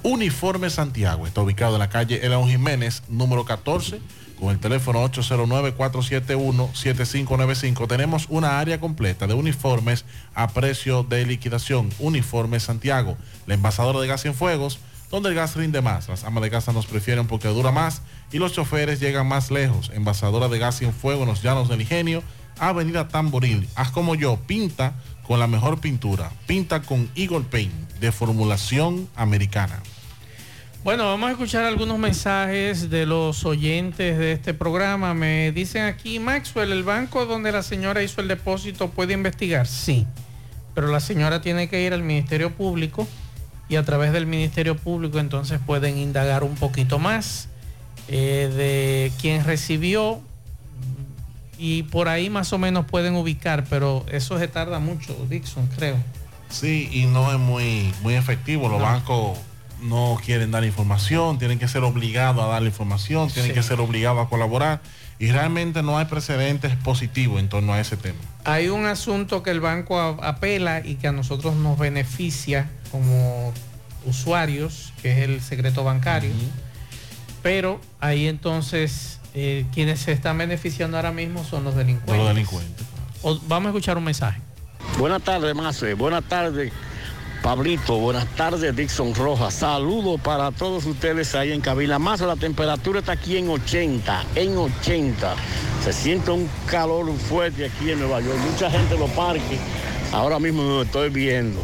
Uniforme Santiago está ubicado en la calle Elon Jiménez, número 14, con el teléfono 809-471-7595. Tenemos una área completa de uniformes a precio de liquidación. Uniforme Santiago, la envasadora de gas en fuegos, donde el gas rinde más. Las amas de casa nos prefieren porque dura más y los choferes llegan más lejos. Envasadora de gas en fuego en los llanos del ingenio Avenida Tamboril. Haz como yo, pinta con la mejor pintura. Pinta con Eagle Paint de formulación americana. Bueno, vamos a escuchar algunos mensajes de los oyentes de este programa. Me dicen aquí, Maxwell, ¿el banco donde la señora hizo el depósito puede investigar? Sí, pero la señora tiene que ir al Ministerio Público y a través del Ministerio Público entonces pueden indagar un poquito más eh, de quién recibió, y por ahí más o menos pueden ubicar, pero eso se tarda mucho, Dixon, creo. Sí, y no es muy, muy efectivo. Los bancos no quieren dar información, tienen que ser obligados a dar información, tienen que ser obligados a colaborar y realmente no hay precedentes positivos en torno a ese tema. Hay un asunto que el banco apela y que a nosotros nos beneficia como usuarios, que es el secreto bancario, pero ahí entonces eh, quienes se están beneficiando ahora mismo son los delincuentes. Los delincuentes. vamos a escuchar un mensaje. Buenas tardes, Mace. Buenas tardes, Pablito. Buenas tardes, Dixon Rojas. Saludos para todos ustedes ahí en cabina. Más la temperatura está aquí en 80, en 80. Se siente un calor fuerte aquí en Nueva York. Mucha gente lo parque. Ahora mismo me estoy viendo.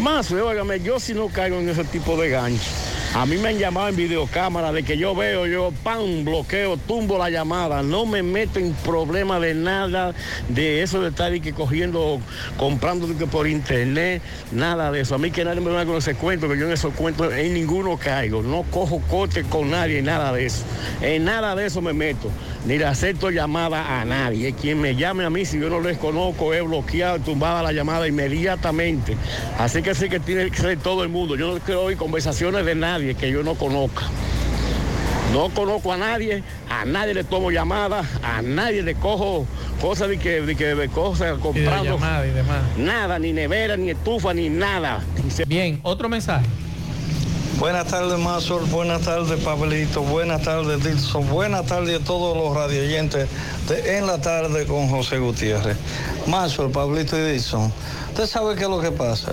Más, óigame, yo si no caigo en ese tipo de gancho A mí me han llamado en videocámara de que yo veo, yo pan, bloqueo, tumbo la llamada. No me meto en problema de nada, de eso de estar y que cogiendo, comprando por internet, nada de eso. A mí que nadie me va con ese cuento, que yo en esos cuentos en ninguno caigo. No cojo corte con nadie, nada de eso. En nada de eso me meto. Ni le acepto llamada a nadie. Quien me llame a mí, si yo no les conozco, he bloqueado, tumbada la llamada inmediatamente. Así que sí que tiene que ser todo el mundo. Yo no quiero oír conversaciones de nadie que yo no conozca. No conozco a nadie, a nadie le tomo llamadas, a nadie le cojo cosas de que, de que de cosas comprando. Y demás. Nada, ni nevera, ni estufa, ni nada. Bien, otro mensaje. Buenas tardes, Mazor. Buenas tardes, Pablito. Buenas tardes, Dilson. Buenas tardes a todos los radioyentes de En la Tarde con José Gutiérrez. Mazor, Pablito y Dilson. Usted sabe qué es lo que pasa.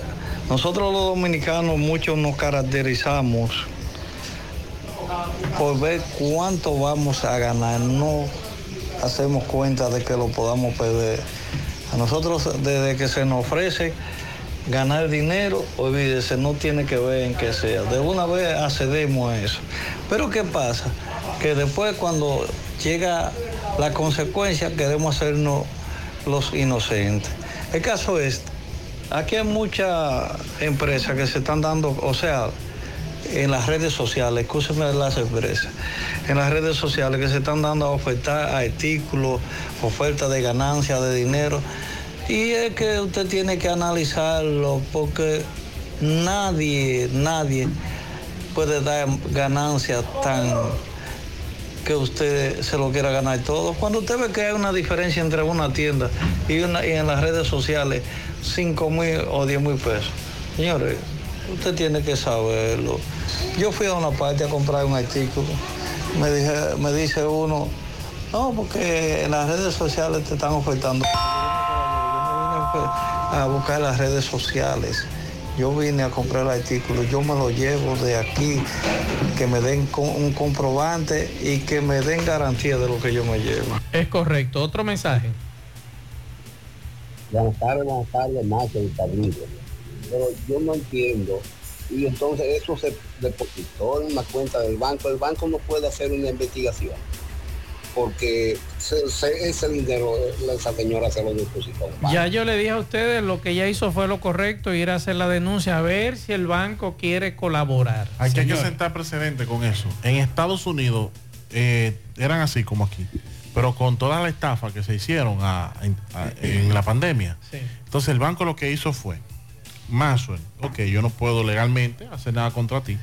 Nosotros los dominicanos muchos nos caracterizamos por ver cuánto vamos a ganar. No hacemos cuenta de que lo podamos perder. A nosotros, desde que se nos ofrece ganar dinero, olvídese, no tiene que ver en qué sea. De una vez accedemos a eso. Pero ¿qué pasa? Que después cuando llega la consecuencia queremos hacernos los inocentes. El caso es, aquí hay muchas empresas que se están dando, o sea, en las redes sociales, escúcheme las empresas, en las redes sociales que se están dando a ofertar artículos, ofertas de ganancia, de dinero. Y es que usted tiene que analizarlo porque nadie, nadie puede dar ganancias tan que usted se lo quiera ganar todo. Cuando usted ve que hay una diferencia entre una tienda y, en las redes sociales 5 mil o 10 mil pesos, señores, usted tiene que saberlo. Yo fui a una parte a comprar un artículo, me, dije, me dice uno, no, porque en las redes sociales te están ofertando. A buscar las redes sociales. Yo vine a comprar el artículo, yo me lo llevo de aquí, que me den con- un comprobante y que me den garantía de lo que yo me llevo. Es correcto. Otro mensaje. Buenas tardes, buenas tardes, Nacho y. Pero yo no entiendo. Y entonces eso se depositó en una cuenta del banco. El banco no puede hacer una investigación. Porque se- se- ese dinero, esa señora se lo depositó. Ya yo le dije a ustedes lo que ella hizo fue lo correcto, ir a hacer la denuncia a ver si el banco quiere colaborar. Hay que, hay que sentar precedente con eso. En Estados Unidos eh, eran así como aquí, pero con toda la estafa que se hicieron a- en, a- en la pandemia. Entonces el banco lo que hizo fue, Maxwell, ok, yo no puedo legalmente hacer nada contra ti,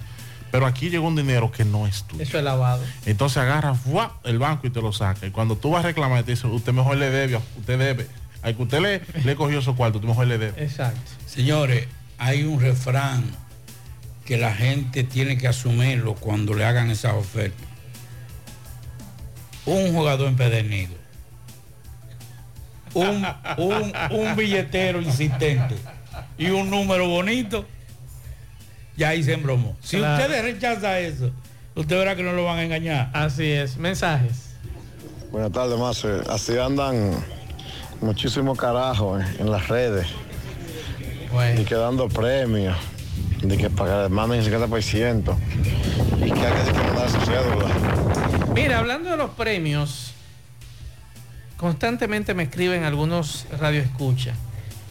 pero aquí llegó un dinero que no es tuyo. Eso es lavado. Entonces agarra ¡fua! el banco y te lo saca. Y cuando tú vas a reclamar, te dice, usted mejor le debe, usted debe. Al que usted le, le cogió esos cuartos, tú mejor le debe. Exacto. Señores, hay un refrán que la gente tiene que asumirlo cuando le hagan esas ofertas. Un jugador empedernido. Un, un- un billetero insistente y un número bonito, ya ahí se embromó. Si Claro. ustedes rechazan eso, usted verá que no lo van a engañar. Así es. Mensajes. Buenas tardes, más. Así andan muchísimo carajo en, las redes. Y que dando premios. De que pagar manden el 50%. Y que hay que mandar su cédula. Mira, hablando de los premios, constantemente me escriben algunos radioescuchas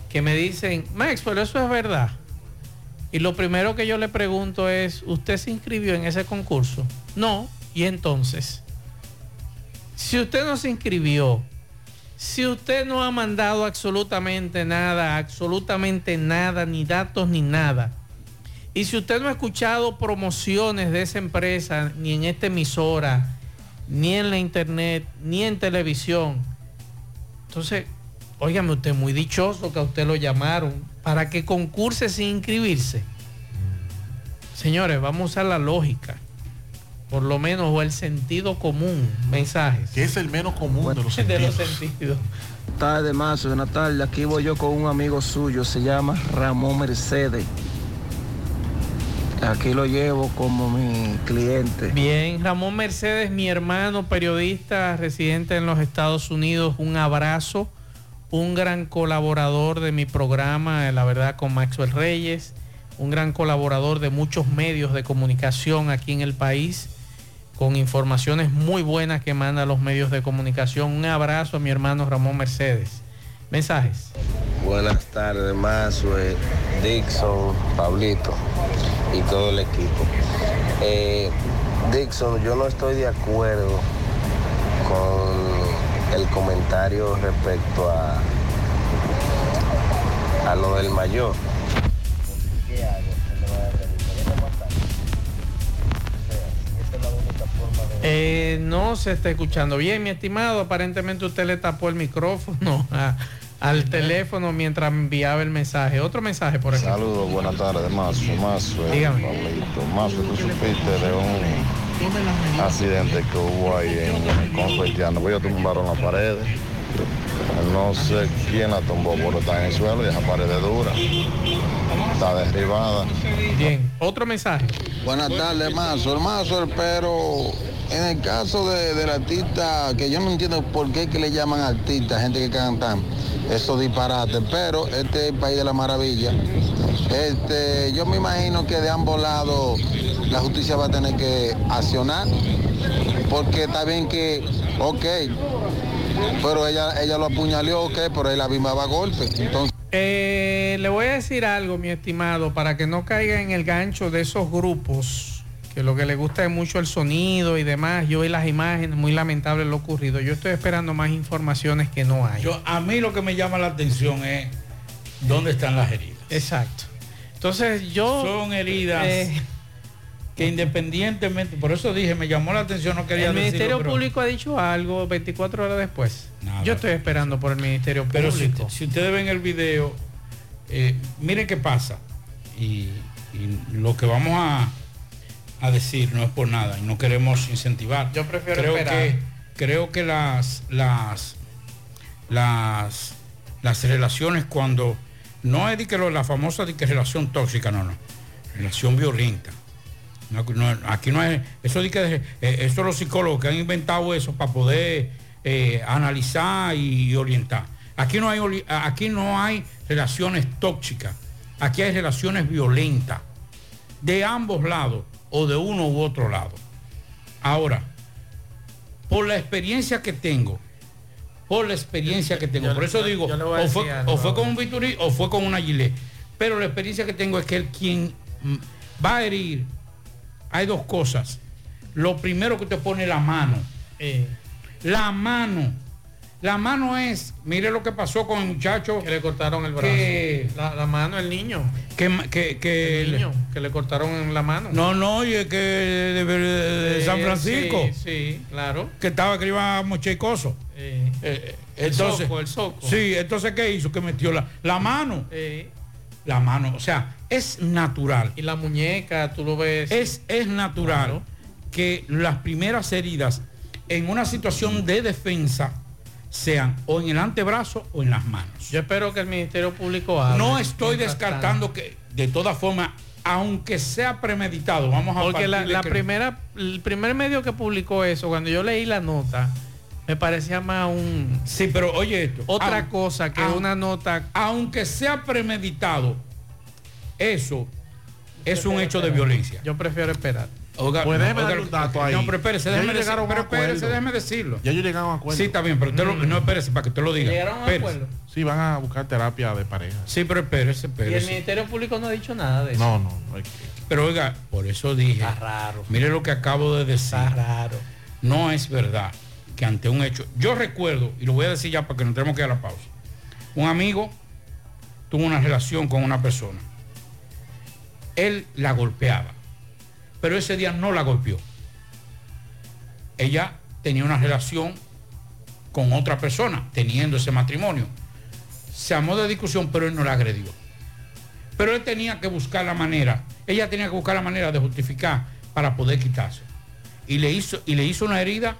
que me dicen, Max, pero eso es verdad. Y lo primero que yo le pregunto es, ¿usted se inscribió en ese concurso? No. Y entonces, si usted no se inscribió, si usted no ha mandado absolutamente nada, absolutamente nada, ni datos ni nada, y si usted no ha escuchado promociones de esa empresa, ni en esta emisora, ni en la internet, ni en televisión, entonces, óigame usted, muy dichoso que a usted lo llamaron para que concurse sin inscribirse. Señores, vamos a usar la lógica, por lo menos, o el sentido común, mensajes. Que es el menos común de los de los sentidos. tarde, Mazo, buenas tardes. Aquí voy yo con un amigo suyo, se llama Ramón Mercedes. Aquí lo llevo como mi cliente. Bien, Ramón Mercedes, mi hermano periodista residente en los Estados Unidos, un abrazo, un gran colaborador de mi programa, la verdad, con Maxwell Reyes, un gran colaborador de muchos medios de comunicación aquí en el país, con informaciones muy buenas que manda a los medios de comunicación. Un abrazo a mi hermano Ramón Mercedes. Mensajes. Buenas tardes, Mazue, Dixon, Pablito y todo el equipo. Eh, Dixon, yo no estoy de acuerdo con el comentario respecto a, a lo del mayor. Eh, no se está escuchando bien, mi estimado. Aparentemente usted le tapó el micrófono a- al teléfono mientras enviaba el mensaje. Otro mensaje, por ejemplo. Saludos, buenas tardes, Mazo, Mazo. eh, Dígame. Pablito. Mazo, tú supiste de un accidente que hubo ahí en el Confertiano, pues ellos tumbaron las paredes. No sé quién la tumbó, pero está en el suelo y esa pared es dura. Está derribada. Bien, otro mensaje. Buenas tardes, Mazo, Mazo, pero en el caso de, del artista, que yo no entiendo por qué que le llaman artista, gente que cantan esos disparates, pero este es el país de la maravilla. Este, yo me imagino que de ambos lados la justicia va a tener que accionar, porque está bien que, ok, pero ella, ella lo apuñaleó, ok, pero él la misma a golpe. Entonces, Eh, le voy a decir algo, mi estimado, para que no caiga en el gancho de esos grupos, que lo que le gusta es mucho el sonido y demás. Yo vi las imágenes, muy lamentable lo ocurrido. Yo estoy esperando más informaciones que no hay. Yo, a mí lo que me llama la atención es dónde están las heridas. Exacto. Entonces yo... Son heridas eh, que independientemente, por eso dije, me llamó la atención, no quería el decirlo, Ministerio pero- Público ha dicho algo 24 horas después. Yo estoy esperando por el Ministerio Pero si, Público. si ustedes ven el video, eh, miren qué pasa. Y, y lo que vamos a, a decir no es por nada y no queremos incentivar. Yo prefiero creo esperar. que creo que las las las las relaciones cuando no es de que lo- la famosa de que relación tóxica, no, no, relación violenta. No, no, aquí no es eso de que eh, eso los psicólogos que han inventado eso para poder eh, analizar y orientar. Aquí no hay aquí no hay relaciones tóxicas. Aquí hay relaciones violentas de ambos lados o de uno u otro lado. Ahora, por la experiencia que tengo, por la experiencia que tengo, yo- por eso yo- digo, yo o fue, decir algo o fue con un Viturí o fue con una gilet. Pero la experiencia que tengo es que el quien va a herir, hay dos cosas. Lo primero que te pone la mano. La mano. La mano es, mire lo que pasó con el muchacho. Que le cortaron el brazo. Que, la, la mano, el niño. Que, que, que El niño, que le cortaron la mano. No, no, y es que de, de- de Sí, San Francisco. Sí, sí, claro. Que estaba que iba mochecoso. Eh, Eh, el entonces, soco, el soco. Sí, entonces ¿qué hizo? Que metió la, la mano. La mano, o sea, es natural. Y la muñeca, tú lo ves. Es, es natural que las primeras heridas en una situación de defensa sean o en el antebrazo o en las manos. Yo espero que el Ministerio Público hable. No estoy descartando que, de todas formas, aunque sea premeditado, vamos a Porque la, que- primera, el primer medio que publicó eso, cuando yo leí la nota, me parecía más un. Sí, pero oye esto. Otra Aun- cosa que aun- una nota. Aunque sea premeditado, eso es un hecho de violencia. Yo prefiero esperar. Oiga, Pues déjeme oiga, un dato ahí. No, pero espérese, déjeme, decir- pero espérese, déjeme decirlo. Ya ellos llegaron a acuerdo. Sí, está bien, pero usted lo- no espérese para que usted lo diga. ¿Llegaron a un Espérese. acuerdo? Sí, van a buscar terapia de pareja. Sí, pero espérese, Y el espérese. Ministerio Público no ha dicho nada de eso. No, no. no hay que- Pero oiga, por eso dije. Está raro. Mire lo que acabo de decir. Está raro. No es verdad que ante un hecho. Yo recuerdo, y lo voy a decir ya porque no tenemos que ir a la pausa. Un amigo tuvo una relación con una persona. Él la golpeaba, pero ese día no la golpeó. Ella tenía una relación con otra persona, teniendo ese matrimonio. Se amó de discusión, pero él no la agredió. Pero él tenía que buscar la manera, ella tenía que buscar la manera de justificar para poder quitarse. Y le hizo, y le hizo una herida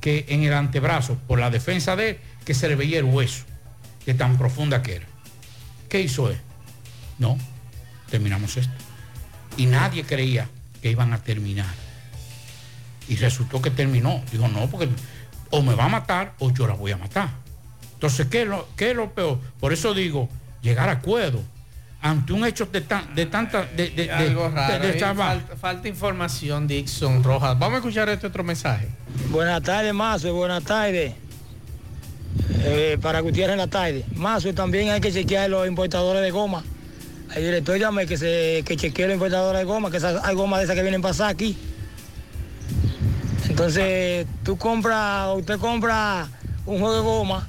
que en el antebrazo, por la defensa de él, que se le veía el hueso, de tan profunda que era. ¿Qué hizo él? No, terminamos esto. Y nadie creía que iban a terminar. Y resultó que terminó. Dijo, no, porque o me va a matar o yo la voy a matar. Entonces, ¿qué es lo, qué es lo peor? Por eso digo, llegar a acuerdo. ante un hecho de, tan, de tanta... De, de, de- Algo de- raro. de falta información, Dixon Rojas. Vamos a escuchar este otro mensaje. Buenas tardes, Mazo, buenas tardes. Eh, para Gutiérrez en la tarde. Mazo, también hay que chequear los importadores de goma. El director llame que se que chequee los importadores de goma, que esas- hay gomas de esas que vienen pasadas aquí. Entonces, tú compras, usted compra un juego de goma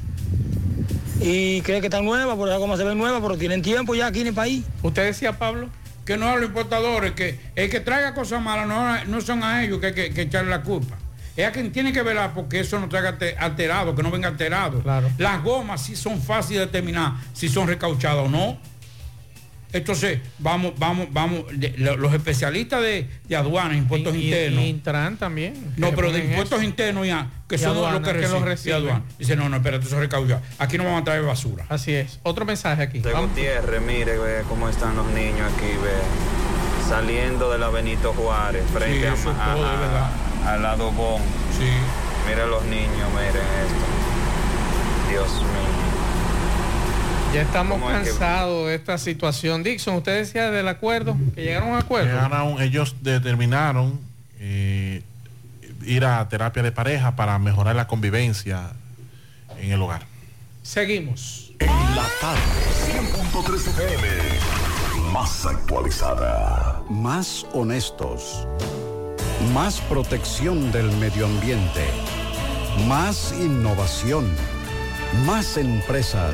y cree que está nueva, porque la goma se ve nueva, pero tienen tiempo ya aquí en el país. ¿Usted decía, Pablo? Que no a los importadores, que el que traiga cosas malas no, no son a ellos que hay que, que echarle la culpa. Es a quien tiene que velar porque eso no traiga alterado, que no venga alterado. Las gomas sí son fáciles de determinar si son recauchadas o no. Entonces, vamos, vamos, vamos, de- lo- los especialistas de, de aduanas, impuestos Y- internos. y Intran también. no, que pero de impuestos eso. internos ya, que Y son aduanas, los que que reciben. los y reciben. aduanas. Dice, no, no, espérate, eso es recauchado. Aquí no vamos a traer basura. Así es. Otro mensaje aquí. De Vamos. Gutiérrez, mire ve cómo están los niños aquí, ve, saliendo de la Benito Juárez, frente Sí, a, a- todo, a- al lado Bon. Sí. Mire los niños, miren esto. Dios mío. Ya estamos ¿Cómo es que- cansados de esta situación. Dixon, usted decía del acuerdo, que llegaron a un acuerdo. Llegaron ellos determinaron eh, ir a terapia de pareja para mejorar la convivencia en el hogar. Seguimos. En la tarde, 100.3 FM. Más actualizada. Más honestos. Más protección del medio ambiente. Más innovación. Más empresas.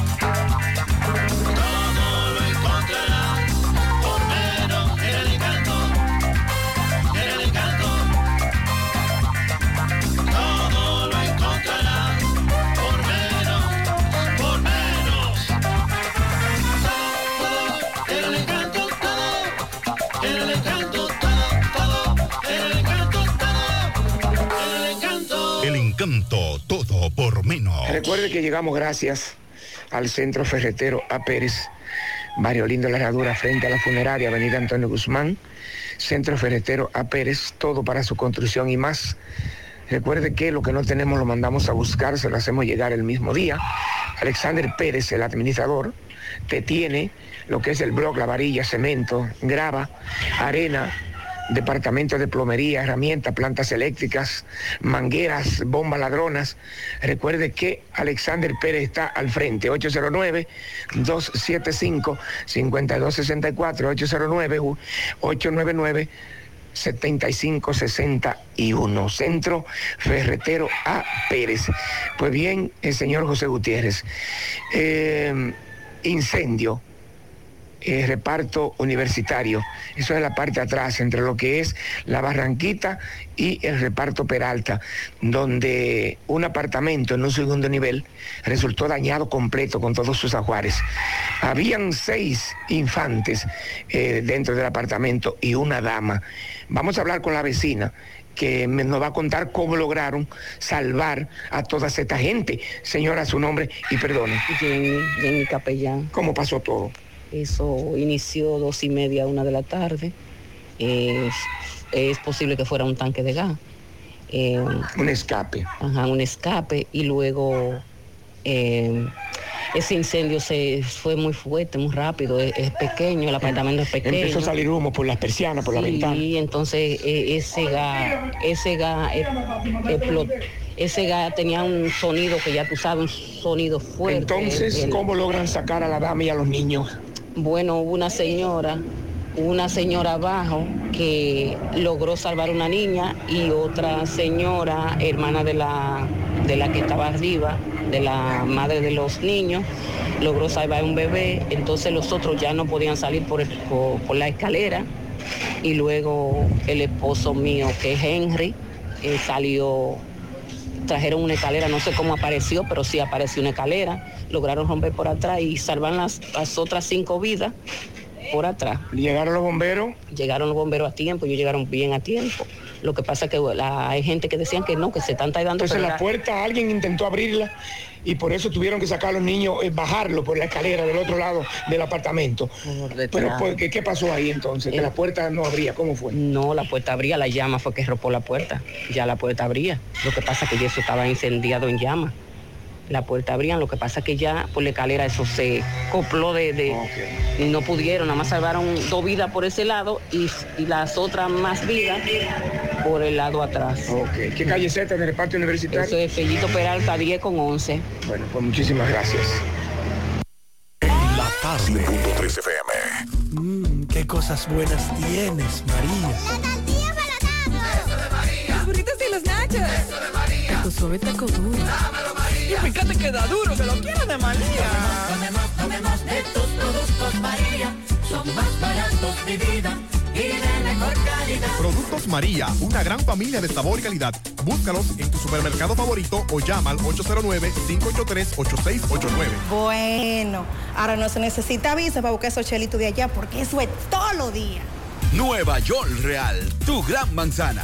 Todo por menos. Recuerde que llegamos gracias al Centro Ferretero A. Pérez, Barrio Lindo La Herradura, frente a la funeraria Avenida Antonio Guzmán. Centro Ferretero A. Pérez, todo para su construcción y más. Recuerde que lo que no tenemos lo mandamos a buscar, se lo hacemos llegar el mismo día. Alexander Pérez, el administrador, te tiene lo que es el blog, la varilla, cemento, grava, arena, departamento de plomería, herramientas, plantas eléctricas, mangueras, bombas ladronas. Recuerde que Alexander Pérez está al frente, 809-275-5264, 809-899. 7561, Centro Ferretero A. Pérez. Pues bien, el señor José Gutiérrez, eh, incendio, eh, reparto universitario. Eso es la parte de atrás, entre lo que es la Barranquita y el reparto Peralta, donde un apartamento en un segundo nivel resultó dañado completo con todos sus ajuares. Habían seis infantes eh, dentro del apartamento y una dama. Vamos a hablar con la vecina que me- nos va a contar cómo lograron salvar a toda esta gente. Señora, su nombre y perdone. Jenny, Jenny Capellán. ¿Cómo pasó todo? Eso inició dos y media, una de la tarde. Eh, es posible que fuera un tanque de gas. Eh, un escape. Ajá, un escape. Y luego eh, ese incendio se fue muy fuerte, muy rápido, es, es pequeño, el apartamento es pequeño. Empezó a salir humo por las persianas, por la ventana. Sí, entonces eh, ese gas, ese gas eh, explotó. Ese gas tenía un sonido que ya tú sabes, un sonido fuerte. Entonces, El- ¿cómo logran sacar a la dama y a los niños? Bueno, hubo una señora, una señora abajo que logró salvar una niña y otra señora, hermana de la, de la que estaba arriba, de la madre de los niños, logró salvar un bebé. Entonces los otros ya no podían salir por, el- por, la escalera. Y luego el esposo mío, que es Henry, eh, salió trajeron una escalera, no sé cómo apareció, pero sí apareció una escalera, lograron romper por atrás y salvar las, las otras cinco vidas por atrás. ¿Llegaron los bomberos? Llegaron los bomberos a tiempo, ellos llegaron bien a tiempo. Lo que pasa es que la- hay gente que decían que no, que se están tardando. Entonces la era- puerta, alguien intentó abrirla y por eso tuvieron que sacar a los niños, eh, bajarlo por la escalera del otro lado del apartamento. Pero pues, ¿qué, qué pasó ahí entonces? Que la puerta no abría, ¿cómo fue? No, la puerta abría, la llama fue que rompió la puerta. Ya la puerta abría. Lo que pasa es que ya eso estaba incendiado en llama. La puerta abría, lo que pasa es que ya por la escalera eso se copló de... de- y no pudieron, nada más salvaron dos vidas por ese lado y, y las otras más vidas por el lado atrás. Ok, ¿qué calle es esta en el parque universitario? Eso es Fellito Peralta 10 con 11. Bueno, pues muchísimas gracias. La tarde. 5.3 FM. Mmm, qué cosas buenas tienes, María. Los burritos y los nachos. Eso de María. Tu suave taco duro. Y fíjate que da duro, que lo quiero de María. Tomemos, tomemos de tus productos María. Son más baratos de vida y de mejor calidad. Productos María, una gran familia de sabor y calidad. Búscalos en tu supermercado favorito o llama al 809-583-8689. Bueno, ahora no se necesita visa para buscar esos chelitos de allá porque eso es todo lo día. Nueva York Real, tu gran manzana.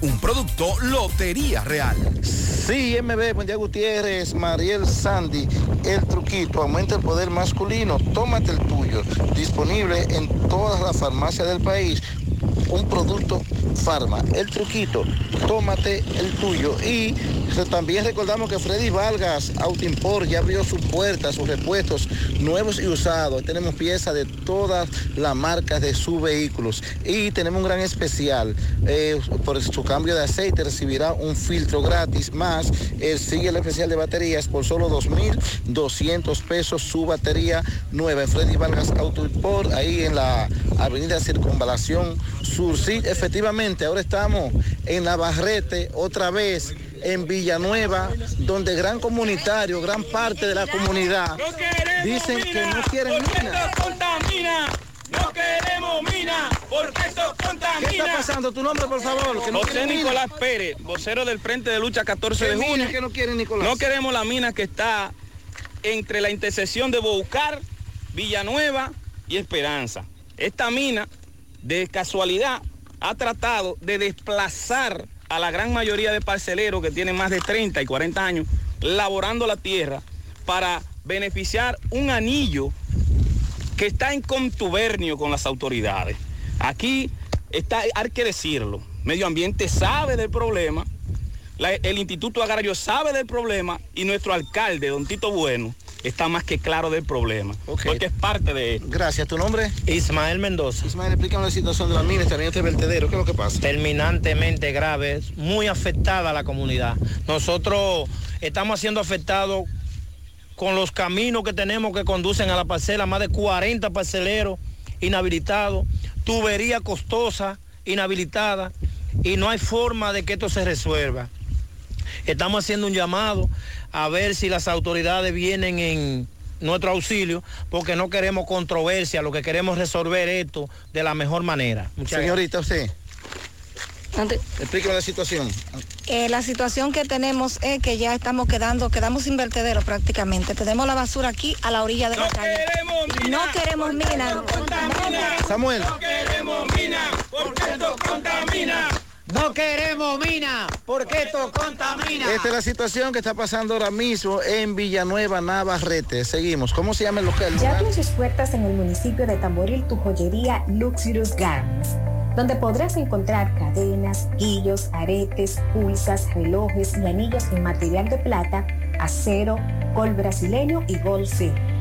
Un producto Lotería Real. Sí, MB, buen día Gutiérrez, Mariel Sandy, el truquito, aumenta el poder masculino, tómate el tuyo, disponible en todas las farmacias del país, un producto Farma, el truquito, tómate el tuyo. Y también recordamos que Freddy Vargas Autoimport ya abrió sus puertas, sus repuestos nuevos y usados, tenemos piezas de todas las marcas de sus vehículos. Y tenemos un gran especial, eh, por su cambio de aceite recibirá un filtro gratis más. El sigue el especial de baterías por solo 2.200 pesos. Su batería nueva en Freddy Vargas Auto Import, ahí en la avenida Circunvalación Sur. Sí, efectivamente, ahora estamos en Navarrete otra vez en Villanueva, donde gran comunitario, gran parte de la comunidad dicen que no quieren mina. contamina. No queremos mina, porque esto contamina. ¿Qué está pasando? Tu nombre, por favor. que no José mina. Nicolás Pérez, vocero del Frente de Lucha 14 de ¿Qué mina junio. que no quieren, Nicolás? No queremos la mina que está entre la intersección de Boucar, Villanueva y Esperanza. Esta mina, de casualidad, ha tratado de desplazar a la gran mayoría de parceleros que tienen más de 30 y 40 años laborando la tierra para beneficiar un anillo que está en contubernio con las autoridades. Aquí está, hay que decirlo, Medio Ambiente sabe del problema, el Instituto Agrario sabe del problema y nuestro alcalde, don Tito Bueno, está más que claro del problema, porque es parte de él. Gracias, ¿tu nombre? Ismael Mendoza. Ismael, explícame la situación de la mina, también este vertedero, ¿qué es lo que pasa? Terminantemente grave, muy afectada a la comunidad. Nosotros estamos siendo afectados con los caminos que tenemos que conducen a la parcela, más de 40 parceleros inhabilitados, tubería costosa, inhabilitada, y no hay forma de que esto se resuelva. Estamos haciendo un llamado a ver si las autoridades vienen en nuestro auxilio, porque no queremos controversia, lo que queremos es resolver esto de la mejor manera. Muchas Señorita, usted. Explíqueme la situación. Eh, la situación que tenemos es que ya estamos quedando, quedamos sin vertedero prácticamente. Tenemos la basura aquí a la orilla de la calle. no queremos mina. Samuel. No queremos mina, porque esto contamina. No queremos mina, porque esto contamina. Esta es la situación que está pasando ahora mismo en Villanueva, Navarrete. Seguimos. ¿Cómo se llama el local? Ya abrió sus puertas en el municipio de Tamboril tu joyería Luxurious Garments, donde podrás encontrar cadenas, guillos, aretes, pulsas, relojes y anillos en material de plata, acero, gol brasileño y gol C.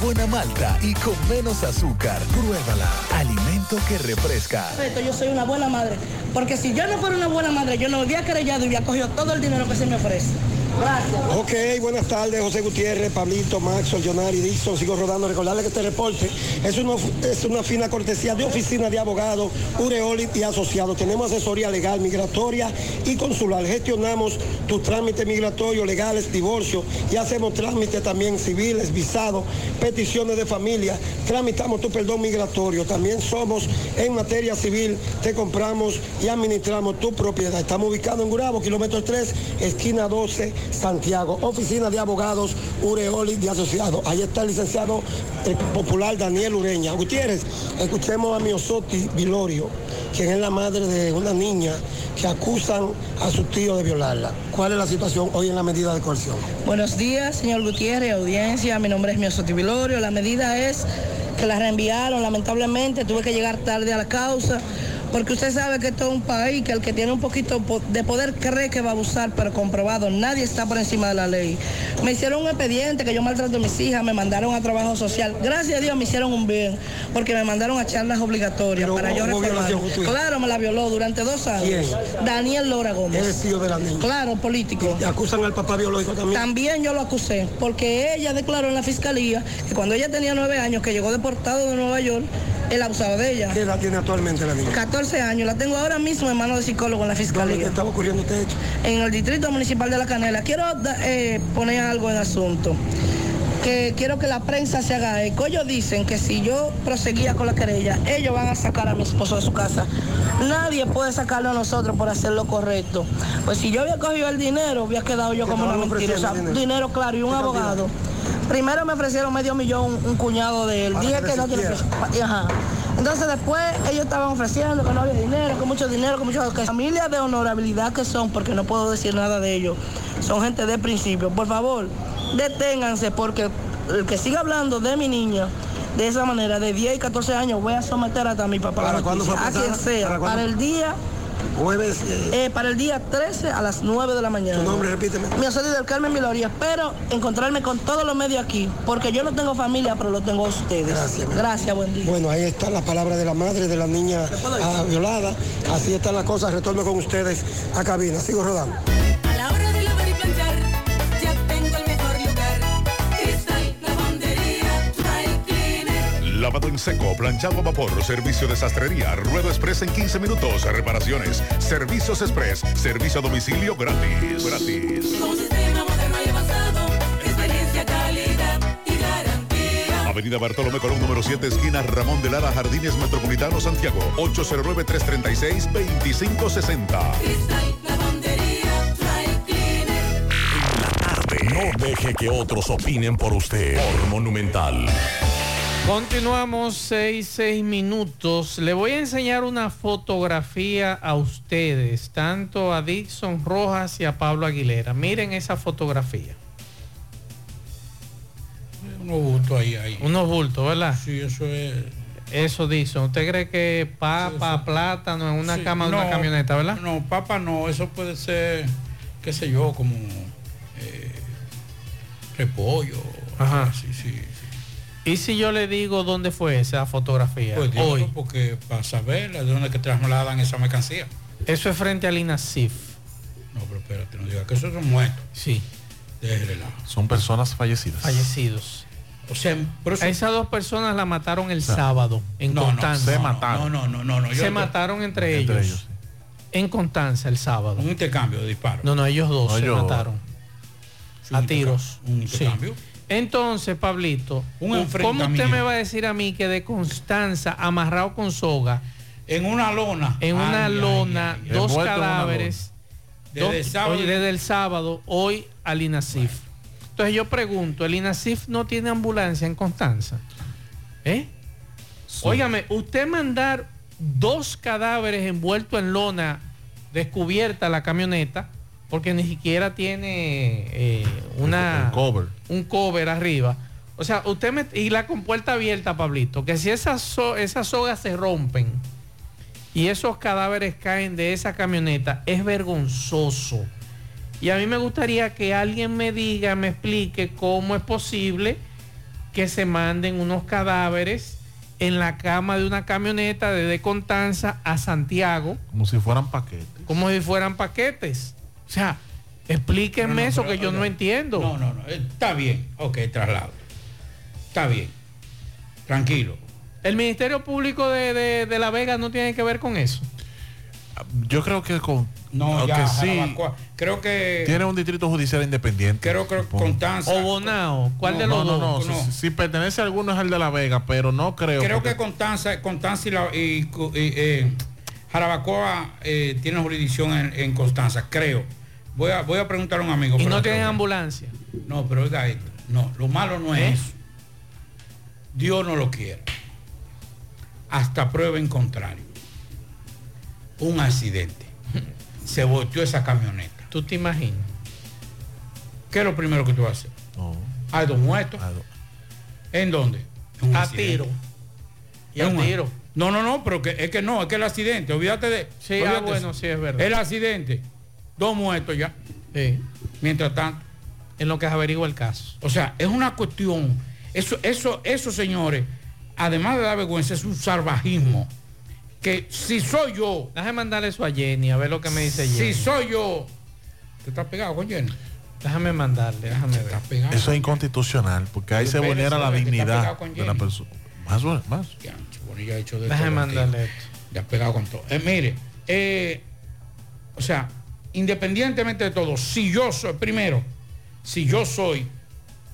Buena malta y con menos azúcar. Pruébala. Alimento que refresca. Yo soy una buena madre. Porque si yo no fuera una buena madre, yo no hubiera querellado y hubiera cogido todo el dinero que se me ofrece. Gracias. Ok, buenas tardes, José Gutiérrez, Pablito, Maxo, Jonari, Dixon, sigo rodando. Recordarle que este reporte es una, es una fina cortesía de oficina de abogados, Ureoli y asociados. Tenemos asesoría legal, migratoria y consular. Gestionamos tus trámites migratorios, legales, divorcio y hacemos trámites también civiles, visados, peticiones de familia. Tramitamos tu perdón migratorio. También somos en materia civil, te compramos y administramos tu propiedad. Estamos ubicados en Gurabo, kilómetro 3, esquina 12. Santiago, oficina de abogados Ureoli de Asociados. Ahí está el licenciado el popular Daniel Ureña. Gutiérrez, escuchemos a Miosoti Vilorio, quien es la madre de una niña que acusan a su tío de violarla. ¿Cuál es la situación hoy en la medida de coerción? Buenos días, señor Gutiérrez, audiencia. Mi nombre es Miosotti Vilorio. La medida es que la reenviaron, lamentablemente. Tuve que llegar tarde a la causa. Porque usted sabe que esto es un país que el que tiene un poquito po- de poder cree que va a abusar, pero comprobado, nadie está por encima de la ley. Me hicieron un expediente que yo maltrato a mis hijas, me mandaron a trabajo social. Gracias a Dios me hicieron un bien, porque me mandaron a charlas obligatorias para yo reformar. Claro, me la violó durante dos años. ¿Quién? Daniel Lora Gómez. Es tío de la niña. Claro, político. ¿Y acusan al papá biológico también? También yo lo acusé, porque ella declaró en la fiscalía que cuando ella tenía nueve años, que llegó deportado de Nueva York, él abusaba de ella. ¿Qué edad tiene actualmente la niña? 14 años, la tengo ahora mismo en manos de psicólogo en la fiscalía. ¿Dónde estaba ocurriendo este hecho? En el distrito municipal de La Canela. Quiero eh, poner algo en asunto. Que quiero que la prensa se haga eco. Ellos dicen que si yo proseguía con la querella, ellos van a sacar a mi esposo de su casa. Nadie puede sacarlo a nosotros por hacer lo correcto. Pues si yo había cogido el dinero, había quedado yo ¿Qué como una mentirosa. Dinero? dinero? claro, y un ¿Qué abogado. Primero me ofrecieron medio millón un cuñado de él. Dije que que no precio. Ajá. Entonces después ellos estaban ofreciendo que no había dinero, que mucho dinero, que mucho que familia de honorabilidad que son, porque no puedo decir nada de ellos. Son gente de principio. Por favor, deténganse porque el que siga hablando de mi niña de esa manera, de 10 y 14 años, voy a someter hasta a mi papá. ¿Para cuándo fue a quien sea. ¿Para el día, Jueves. eh, eh, para el día 13 a las 9 de la mañana. ¿Tu nombre, repíteme? Mi soy del Carmen Miloria. Espero encontrarme con todos los medios aquí, porque yo no tengo familia, pero lo tengo a ustedes. Gracias. Gracias, buen día. Bueno, ahí está la palabra de la madre de la niña ah, violada. Así están las cosas. Retorno con ustedes a cabina. Sigo rodando. Lavado en seco, planchado a vapor, servicio de sastrería, ruedo express en 15 minutos, reparaciones, servicios express, servicio a domicilio gratis. Gratis. Con un sistema moderno y avanzado, experiencia, calidad y garantía. Avenida Bartolomé Colón, número 7, esquina Ramón de Lara, Jardines Metropolitano, Santiago. 809-336-2560. Cristal, lavandería, dry cleaner. No deje que otros opinen por usted. Por Monumental. Continuamos 6, 6 minutos. Le voy a enseñar una fotografía a ustedes, tanto a Dixon Rojas y a Pablo Aguilera. Miren esa fotografía. Unos bultos ahí, ahí. Unos bultos, ¿verdad? Sí, eso es. Eso, Dixon. ¿Usted cree que papa, plátano en una Sí, cama de no, una camioneta, verdad? No, papa no, eso puede ser, qué sé yo, como eh, repollo. Ajá. Sí, sí. ¿Y si yo le digo dónde fue esa fotografía? Pues dígalo, Hoy. porque para saber de dónde que trasladan esa mercancía. Eso es frente al INASIF. No, pero espérate, no diga que esos son muertos. Sí. De relajo. Son personas fallecidas. Fallecidos. O sea, por eso- A esas dos personas la mataron el sábado en No, no, se mataron. No, no, no, no, yo- se mataron entre, Entre ellos. ellos, En Constanza el sábado. Un intercambio de disparos. No, no, ellos dos No, se ellos- mataron. Sí, a un tiros. intercambio, un Sí. Entonces, Pablito, Un ¿cómo usted me va a decir a mí que de Constanza, amarrado con soga, En una lona. en una Ay, lona, ay, ay. dos cadáveres, Desde dos- el sábado- oye, desde el sábado, hoy al INASIF? Entonces yo pregunto, ¿el INASIF no tiene ambulancia en Constanza? ¿Eh? Óigame, usted mandar dos cadáveres envueltos en lona descubierta la camioneta, porque ni siquiera tiene eh, una cover. un cover arriba. O sea, usted me, y la compuerta abierta, Pablito, que si esas, so- esas sogas se rompen y esos cadáveres caen de esa camioneta, es vergonzoso. Y a mí me gustaría que alguien me diga, me explique cómo es posible que se manden unos cadáveres en la cama de una camioneta desde Constanza a Santiago, Como si fueran paquetes. como si fueran paquetes. O sea, explíquenme No, no, eso pero, que yo no entiendo. No, no, no. eh, Está bien. Ok, traslado. Está bien. Tranquilo. El Ministerio Público de, de- de La Vega no tiene que ver con eso. Yo creo que con. No, ya, sí, Jarabacoa. Creo que. tiene un distrito judicial independiente. Creo que Constanza. O Bonao. ¿Cuál No, de No, los no, dos? no. No. Si, si pertenece a alguno es el de La Vega, pero no creo. Creo porque- que Constanza, Constanza y, la- y- y- eh, Jarabacoa eh, tiene jurisdicción en, en Constanza, creo. Voy a, voy a preguntar a un amigo. Y no tienen ambulancia. No, pero oiga esto. No, lo malo no es ¿Eh? eso. Dios no lo quiere. Hasta prueba en contrario. Un accidente. Se volteó esa camioneta. ¿Tú te imaginas? ¿Qué es lo primero que tú vas a hacer? No. Hay dos muertos. ¿En dónde? Un A accidente. tiro. Y a un- tiro. No, no, no, pero que, es que no, es que el accidente, olvídate de. Sí, olvídate ah, bueno, sí, es verdad. El accidente, dos muertos ya. Sí. Mientras tanto. En lo que se averigua el caso. O sea, es una cuestión. Eso, eso, eso, señores, además de dar vergüenza, es un salvajismo. Que si soy yo, Déjame mandarle eso a Jenny, a ver lo que me dice si Jenny. soy yo, te estás pegado con Jenny. Déjame mandarle, déjame ver. Pegado. Eso es inconstitucional, porque ahí se vulnera la dignidad de la persona. Más, o- más. Ya, Bonilla ha hecho de Déjame mandarle esto. Ya has pegado con todo. Eh, mire, eh, o sea, independientemente de todo, si yo soy, primero, si yo soy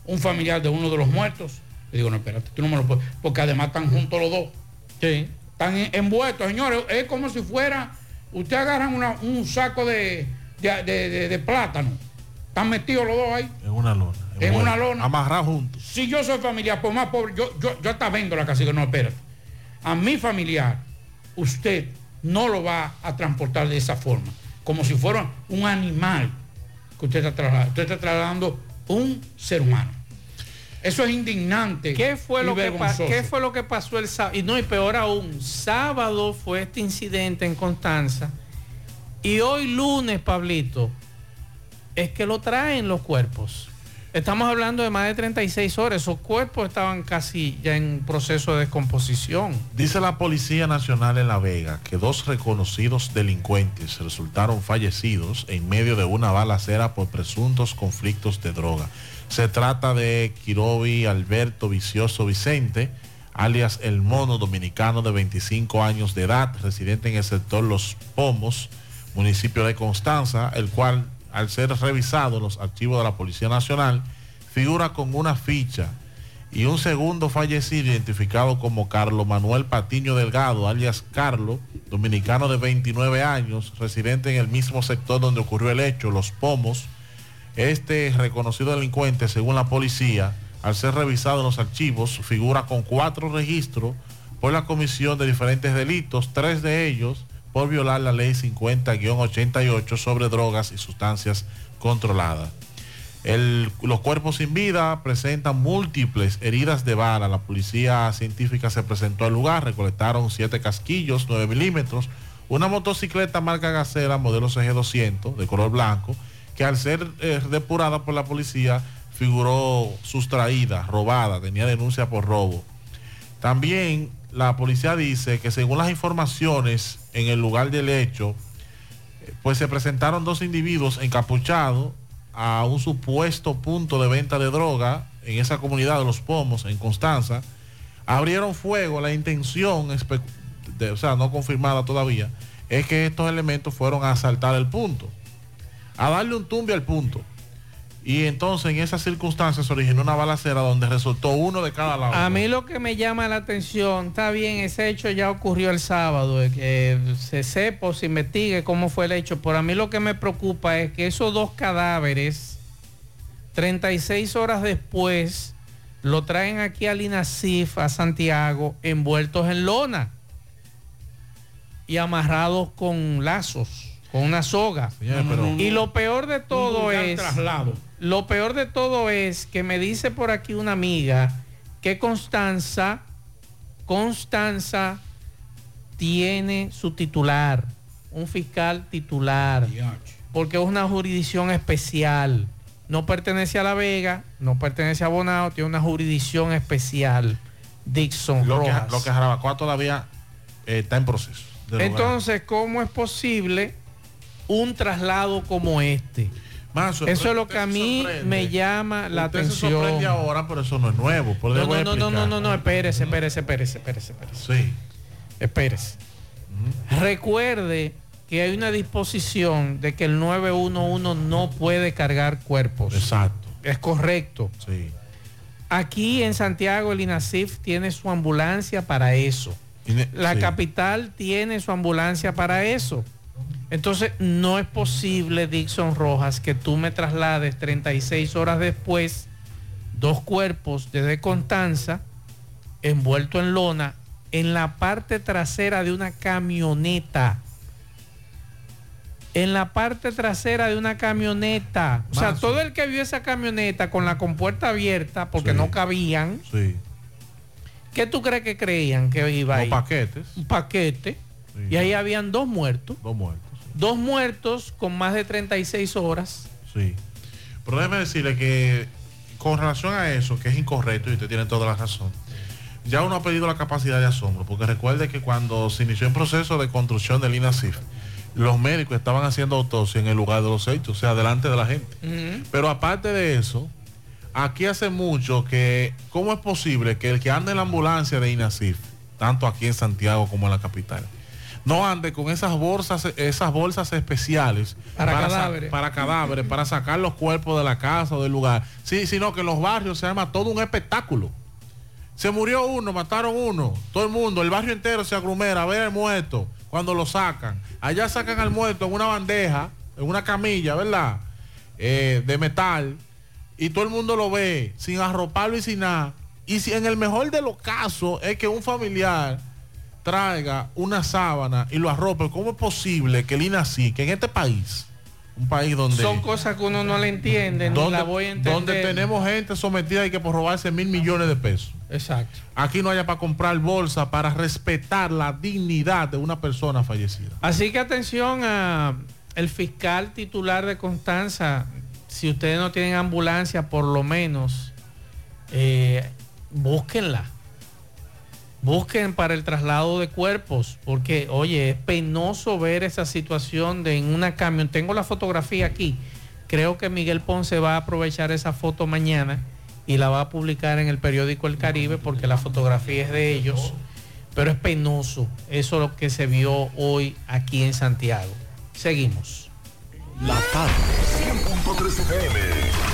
un familiar de uno de los muertos, le digo, no, espérate, tú no me lo puedes, porque además están juntos los dos. Sí. Están en- envueltos, señores, es como si fuera, usted agarran una- un saco de, de, de- de- de plátano, están metidos los dos ahí, En una lona. En una lona. Amarrados juntos. si yo soy familiar, por más pobre, yo, yo, yo hasta vendo la casa no, espérate. A mi familiar, usted no lo va a transportar de esa forma, como si fuera un animal que usted está trasladando. Usted está trasladando un ser humano. Eso es indignante. ¿Qué fue, y lo que. ¿Qué fue lo que pasó el sábado? Y no, y peor aún, sábado fue este incidente en Constanza. Y hoy lunes, Pablito, es que lo traen los cuerpos. Estamos hablando de más de 36 horas. Esos cuerpos estaban casi ya en proceso de descomposición. Dice la Policía Nacional en La Vega que dos reconocidos delincuentes resultaron fallecidos en medio de una balacera por presuntos conflictos de droga. Se trata de Kirobi Alberto Vicioso Vicente, alias El Mono Dominicano de 25 años de edad, residente en el sector Los Pomos, municipio de Constanza, el cual, al ser revisado en los archivos de la Policía Nacional, figura con una ficha y un segundo fallecido identificado como Carlos Manuel Patiño Delgado, alias Carlos, dominicano de 29 años, residente en el mismo sector donde ocurrió el hecho, Los Pomos. Este reconocido delincuente, según la policía, al ser revisado en los archivos, figura con cuatro registros por la comisión de diferentes delitos, tres de ellos por violar la ley 50-88 sobre drogas y sustancias controladas. Los cuerpos sin vida presentan múltiples heridas de bala. La policía científica se presentó al lugar, recolectaron siete casquillos, 9 milímetros, una motocicleta marca Gacera modelo CG200 de color blanco, que al ser eh, depurada por la policía figuró sustraída, robada, tenía denuncia por robo. También la policía dice que según las informaciones en el lugar del hecho, eh, pues se presentaron dos individuos encapuchados a un supuesto punto de venta de droga en esa comunidad de Los Pomos, en Constanza. Abrieron fuego, la intención, de- o sea, no confirmada todavía, es que estos elementos fueron a asaltar el punto, a darle un tumbe al punto. Y entonces en esas circunstancias se originó una balacera donde resultó uno de cada lado. A mí lo que me llama la atención, está bien, ese hecho ya ocurrió el sábado, de que se sepa o se investigue cómo fue el hecho, pero a mí lo que me preocupa es que esos dos cadáveres, 36 horas después, lo traen aquí al INASIF, a Santiago, envueltos en lona y amarrados con lazos, con una soga. Pero- Y lo peor de todo vulgar es... traslado. Lo peor de todo es que me dice por aquí una amiga que Constanza, Constanza tiene su titular, un fiscal titular, porque es una jurisdicción especial. No pertenece a La Vega, no pertenece a Bonao, tiene una jurisdicción especial. Dixon Lo que, Rojas. lo que Jarabacoa todavía eh, está en proceso. Entonces, ¿cómo es posible un traslado como este? Eso es lo que a mí me llama la Usted se atención. sorprende ahora, pero eso no es nuevo. Por No, no, no, no, no, no, no, espérese, espérese, espérese, espérese, espérese. Sí. Espérese. Recuerde que hay una disposición de que el 911 no puede cargar cuerpos. Exacto. Es correcto. Sí. Aquí en Santiago el INASIF tiene su ambulancia para eso. La sí. capital tiene su ambulancia para eso. Entonces no es posible, Dixon Rojas, que tú me traslades 36 horas después dos cuerpos desde Constanza envuelto en lona en la parte trasera de una camioneta. En la parte trasera de una camioneta. O sea, todo el que vio esa camioneta con la compuerta abierta porque Sí. no cabían, Sí. ¿qué tú crees que creían que iba Los ahí? paquetes. Un paquete. Y ahí habían dos muertos. Dos muertos. Dos muertos con más de 36 horas. Sí. Pero déjeme decirle que con relación a eso, que es incorrecto y usted tiene toda la razón, ya uno ha pedido la capacidad de asombro, porque recuerde que cuando se inició el proceso de construcción del INASIF, los médicos estaban haciendo autopsia en el lugar de los hechos, o sea, delante de la gente. Pero aparte de eso, aquí hace mucho que, ¿cómo es posible que el que anda en la ambulancia de INASIF, tanto aquí en Santiago como en la capital, no ande con esas bolsas, esas bolsas especiales Para cadáveres. para cadáveres, para sacar los cuerpos de la casa o del lugar? Sí, sino que en los barrios se arma todo un espectáculo. Se murió uno, mataron uno, todo el mundo, el barrio entero se agrumera a ver el muerto cuando lo sacan. Allá sacan al muerto en una bandeja, en una camilla, ¿verdad? Eh, de metal, y todo el mundo lo ve sin arroparlo y sin nada. Y si en el mejor de los casos es que un familiar traiga una sábana y lo arrope, ¿cómo es posible que el INACI, que en este país, un país donde Son cosas que uno no le entiende, donde, la voy a entender. donde tenemos gente sometida y que por robarse mil millones de pesos. Exacto. Aquí no haya para comprar bolsa para respetar la dignidad de una persona fallecida. Así que atención a el fiscal titular de Constanza, si ustedes no tienen ambulancia, por lo menos eh, búsquenla. Busquen para el traslado de cuerpos, porque oye, es penoso ver esa situación de en una camión. Tengo la fotografía aquí. Creo que Miguel Ponce va a aprovechar esa foto mañana y la va a publicar en el periódico El Caribe porque la fotografía es de ellos. Pero es penoso. Eso es lo que se vio hoy aquí en Santiago. Seguimos. La tarde. 100.3 FM.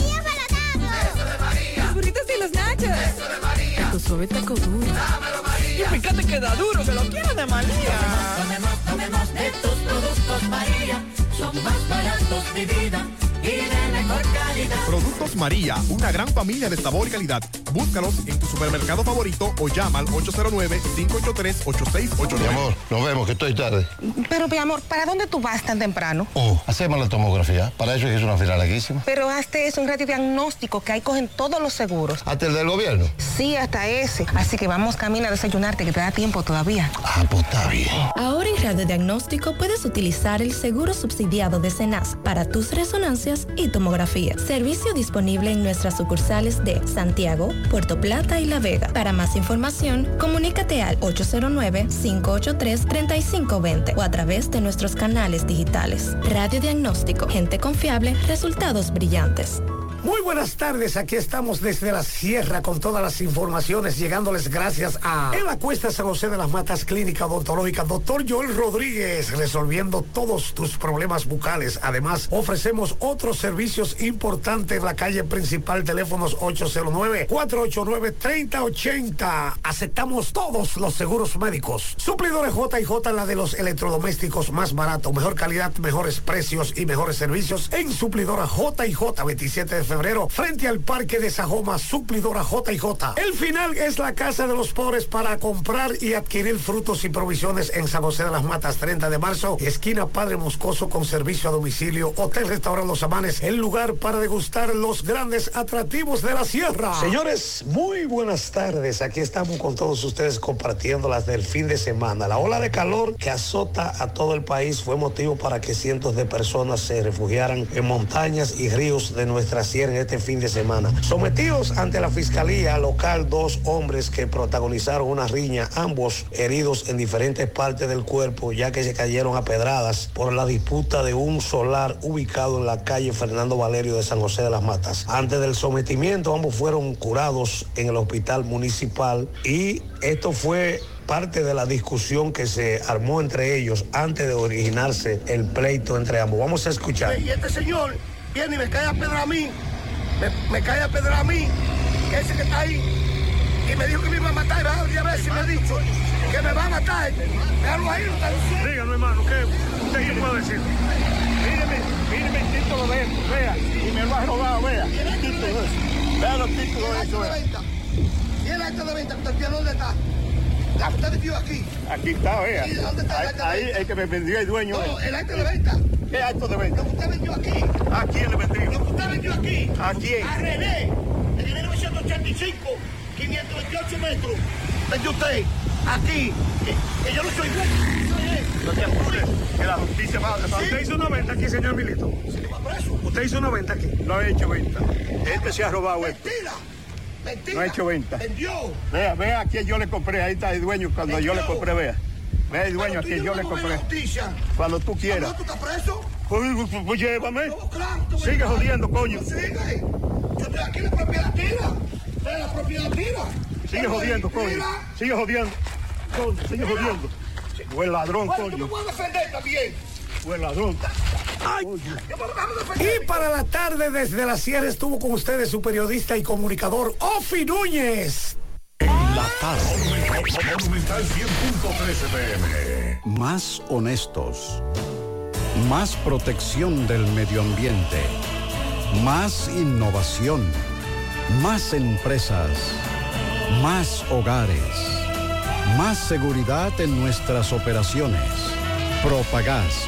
Suave taco duro. Dámelo, María. Y fíjate que da duro, que lo quiero de María. Tomemos, tomemos de tus productos, María. Son más baratos de vida y de mejor calidad. Productos María, una gran familia de sabor y calidad. Búscalos en tu supermercado favorito o llama al 809-583-8689. Mi amor, nos vemos, que estoy tarde. Pero, mi amor, ¿para dónde tú vas tan temprano? Oh, hacemos la tomografía. Para eso es una fila larguísima. Pero hazte es un radiodiagnóstico que ahí cogen todos los seguros. ¿Hasta el del gobierno? Sí, hasta ese. Así que vamos camino a desayunarte, que te da tiempo todavía. Ah, pues está bien. Ahora en radiodiagnóstico puedes utilizar el seguro subsidiado de CENAS para tus resonancias y Servicio disponible en nuestras sucursales de Santiago, Puerto Plata y La Vega. Para más información, comunícate al 809-583-3520 o a través de nuestros canales digitales. Radiodiagnóstico, gente confiable, resultados brillantes. Muy buenas tardes, aquí estamos desde la sierra con todas las informaciones, llegándoles gracias a En la Cuesta San José de las Matas Clínica Odontológica, doctor Joel Rodríguez, resolviendo todos tus problemas bucales. Además, ofrecemos otros servicios importantes en la calle principal, teléfonos 809-489-3080. Aceptamos todos los seguros médicos. Suplidores J&J, la de los electrodomésticos más barato, mejor calidad, mejores precios y mejores servicios en Suplidora J&J, 27 de febrero, frente al Parque de Sajoma, Suplidora J&J. El final es la Casa de los Pobres para comprar y adquirir frutos y provisiones en San José de las Matas, 30 de marzo, esquina Padre Moscoso con servicio a domicilio, Hotel Restaurant Los Amanes, el lugar para degustar los grandes atractivos de la sierra. Señores, muy buenas tardes. Aquí estamos con todos ustedes compartiendo las del fin de semana. La ola de calor que azota a todo el país fue motivo para que cientos de personas se refugiaran en montañas y ríos de nuestra sierra en este fin de semana. Sometidos ante la fiscalía local dos hombres que protagonizaron una riña, ambos heridos en diferentes partes del cuerpo, ya que se cayeron a pedradas por la disputa de un solar ubicado en la calle Fernando Valerio de San José de las Matas. Antes del sometimiento, ambos fueron curados en el hospital municipal y esto fue parte de la discusión que se armó entre ellos antes de originarse el pleito entre ambos. Vamos a escuchar. Y este señor viene y me cae a pedra a mí, me, me cae a pedra a mí, que ese que está ahí, y me dijo que me iba a matar, varias veces me ha dicho que me va a matar. Déjalo ahí, no. Dígame, hermano, ¿qué usted qué puede decir? Míreme, míreme el título de él, vea, y me lo ha robado, vea. El título de eso. Vea los títulos de eso, vea. ¿Y el acta de venta? ¿Usted tiene dónde está? ¿La que usted vendió aquí? Aquí está, vea. ¿Y dónde está el acta de ahí venta? el que me vendió el dueño. No, es. el acta de venta. ¿Qué acto de venta? Lo que usted vendió aquí. ¿A quién le vendí? Lo que usted vendió aquí. ¿A quién? A René. En 1985, 528 metros. Vendió usted aquí. Que, que yo no soy dueño. soy él. No te apures, que la justicia va. ¿Usted hizo una venta aquí, señor Milito? ¿Usted hizo una venta aquí? No ha hecho venta. Este se ha robado esto. Mentira. No ha hecho venta. Vendió. Vea, vea a quién yo le compré. Ahí está el dueño cuando yo le compré, vea. Vea el dueño a quien yo le compré. Cuando tú quieras. ¿Tú estás preso? Pues, pues, pues, llévame. claro, tú Sigue jodiendo, coño. Sigue. Yo estoy aquí, la propiedad tira. La propiedad tira. Sigue jodiendo, coño. Sigue jodiendo. Sigue jodiendo. Tú me coño. puedes defender también. Ladrón. Y para la tarde desde la sierra estuvo con ustedes su periodista y comunicador Ofi Núñez. La tarde. Monumental 100.13 pm. Más honestos. Más protección del medio ambiente. Más innovación. Más empresas. Más hogares. Más seguridad en nuestras operaciones. Propagás.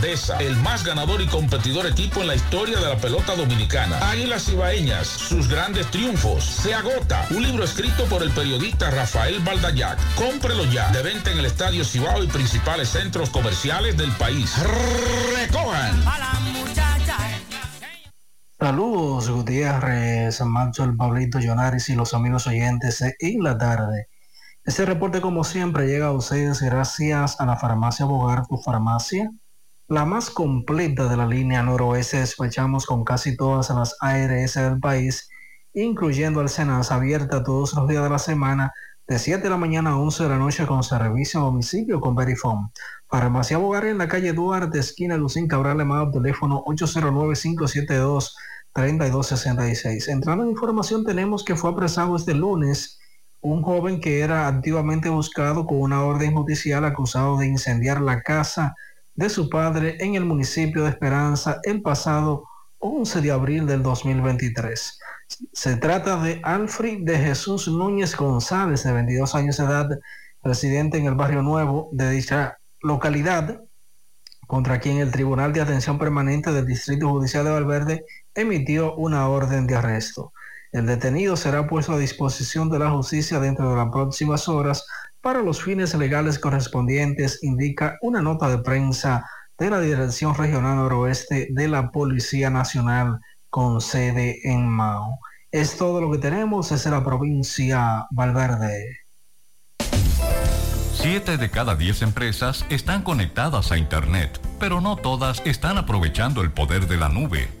el más ganador y competidor equipo en la historia de la pelota dominicana. Águilas Ibaeñas, sus grandes triunfos. Se agota. Un libro escrito por el periodista Rafael Baldayac. Cómprelo ya. De venta en el Estadio Cibao y principales centros comerciales del país. Recojan. Saludos, Gutiérrez, Maxwell, Pablito, Jonaris y los amigos oyentes en la tarde. Este reporte, como siempre, llega a ustedes gracias a la farmacia Bogar, tu farmacia, la más completa de la línea noroeste. Despachamos con casi todas las ARS del país, incluyendo Alcenas, abierta todos los días de la semana, de 7 de la mañana a 11 de la noche, con servicio a domicilio con Verifone. Farmacia Bogar en la calle Duarte, esquina Lucín Cabral, llamado teléfono 809-572-3266. Entrando en información, tenemos que fue apresado este lunes un joven que era activamente buscado con una orden judicial acusado de incendiar la casa de su padre en el municipio de Esperanza el pasado 11 de abril del 2023. Se trata de Alfred de Jesús Núñez González, de 22 años de edad, residente en el barrio nuevo de dicha localidad, contra quien el Tribunal de Atención Permanente del Distrito Judicial de Valverde emitió una orden de arresto. El detenido será puesto a disposición de la justicia dentro de las próximas horas para los fines legales correspondientes, indica una nota de prensa de la Dirección Regional Noroeste de la Policía Nacional con sede en Mao. Es todo lo que tenemos desde la provincia Valverde. Siete de cada diez empresas están conectadas a Internet, pero no todas están aprovechando el poder de la nube.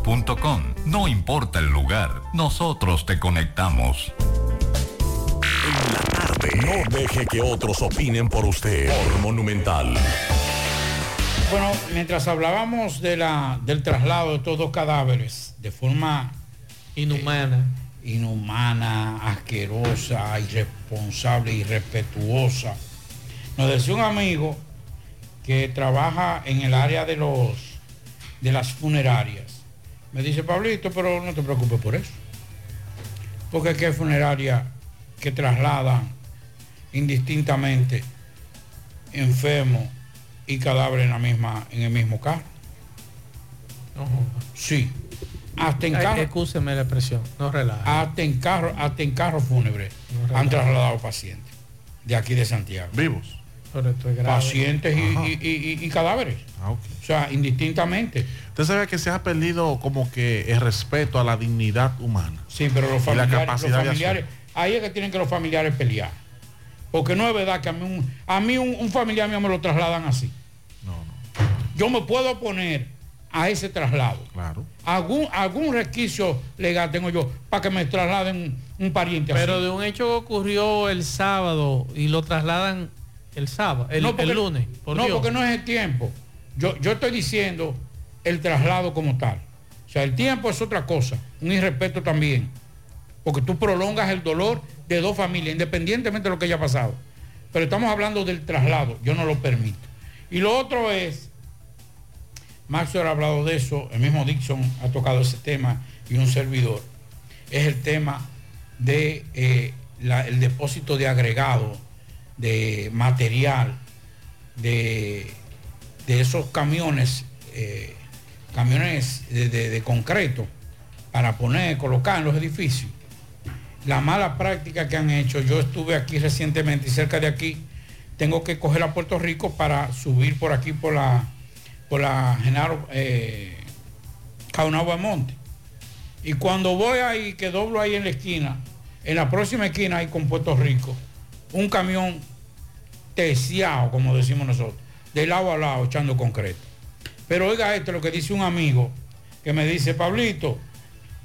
No importa el lugar, nosotros te conectamos. En la tarde. No deje que otros opinen por usted. Por Monumental. Bueno, mientras hablábamos de la, del traslado de estos dos cadáveres de forma inhumana, eh, inhumana, asquerosa, irresponsable, irrespetuosa, nos decía un amigo que trabaja en el área de los de las funerarias. Me dice Pablito, pero no te preocupes por eso. Porque es que hay funerarias que trasladan indistintamente enfermos y cadáveres en la misma, en el mismo carro. Sí. Hasta en carro. Excúseme la expresión, no relaje. Hasta en carro, hasta en carro fúnebre han trasladado pacientes de aquí de Santiago. Vivos. Pero esto es grave. Pacientes y, y- y- y cadáveres. Ah. O sea, indistintamente. Usted sabe que se ha perdido como que el respeto a la dignidad humana. Sí, pero los la familiares, los familiares ahí es que tienen que los familiares pelear. Porque no es verdad que a mí un, a mí un, un familiar mío me lo trasladan así. Yo me puedo oponer a ese traslado. Claro. Algún, algún resquicio legal tengo yo para que me trasladen un, un pariente Pero así. de un hecho que ocurrió el sábado y lo trasladan el sábado, el, No, lunes. por no, Dios. porque no es el tiempo. Yo, yo estoy diciendo el traslado como tal. O sea, el tiempo es otra cosa, un irrespeto también. Porque tú prolongas el dolor de dos familias, independientemente de lo que haya pasado. Pero estamos hablando del traslado, yo no lo permito. Y lo otro es, Maxwell ha hablado de eso, el mismo Dixon ha tocado ese tema y un servidor, es el tema de eh, depósito de agregado, de material, de, de esos camiones, eh, camiones de, concreto para poner, colocar en los edificios. La mala práctica que han hecho, yo estuve aquí recientemente y cerca de aquí, tengo que coger a Puerto Rico para subir por aquí por la por la Genaro eh, Monte. Y cuando voy ahí, que doblo ahí en la esquina, en la próxima esquina ahí con Puerto Rico, un camión terciado, como decimos nosotros, de lado a lado echando concreto. Pero oiga esto, lo que dice un amigo que me dice, Pablito,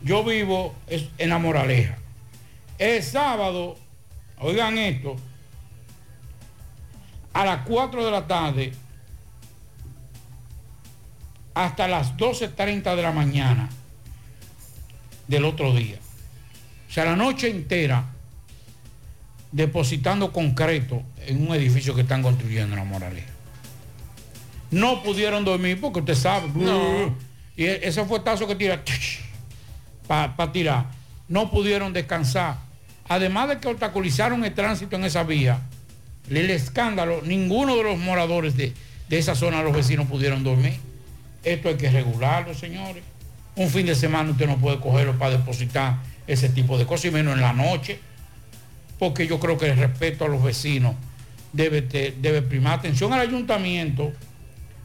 yo vivo en la Moraleja. El sábado, oigan esto, a las 4 de la tarde hasta las 12.30 de la mañana del otro día. O sea, la noche entera depositando concreto en un edificio que están construyendo en la Moraleja. No pudieron dormir porque usted sabe. Y e- ese fuetazo que tira para tirar. No pudieron descansar. Además de que obstaculizaron el tránsito en esa vía, el escándalo, ninguno de los moradores de, de esa zona, los vecinos, pudieron dormir. Esto hay que regularlo, señores. Un fin de semana usted no puede cogerlo para depositar ese tipo de cosas, y menos en la noche, porque yo creo que el respeto a los vecinos debe, debe primar. Atención al ayuntamiento,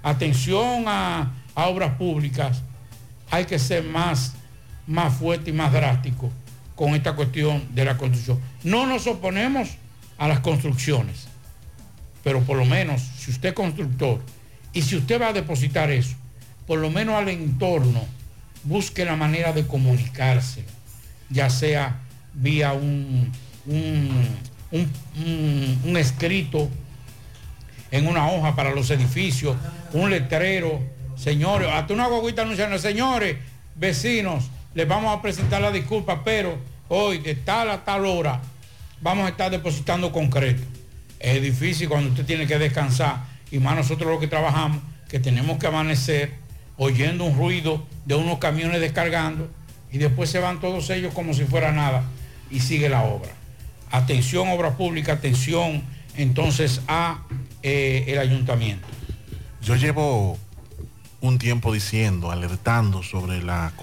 atención a, obras públicas, hay que ser más, más fuerte y más drástico con esta cuestión de la construcción. No nos oponemos a las construcciones, pero por lo menos si usted es constructor y si usted va a depositar eso, por lo menos al entorno, busque la manera de comunicarse, ya sea vía un- un- un escrito en una hoja para los edificios, un letrero, señores, hasta una guaguita anunciando, señores, vecinos, les vamos a presentar la disculpa, pero hoy de tal a tal hora vamos a estar depositando concreto. Es difícil cuando usted tiene que descansar y más nosotros los que trabajamos, que tenemos que amanecer oyendo un ruido de unos camiones descargando y después se van todos ellos como si fuera nada y sigue la obra. Atención obra pública, atención entonces a eh, el ayuntamiento. Yo llevo un tiempo diciendo, alertando sobre la,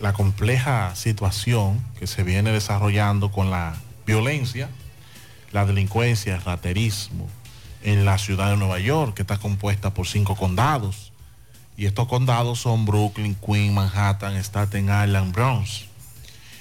la compleja situación que se viene desarrollando con la violencia, la delincuencia, el raterismo en la ciudad de Nueva York, que está compuesta por cinco condados. Y estos condados son Brooklyn, Queens, Manhattan, Staten Island, Bronx.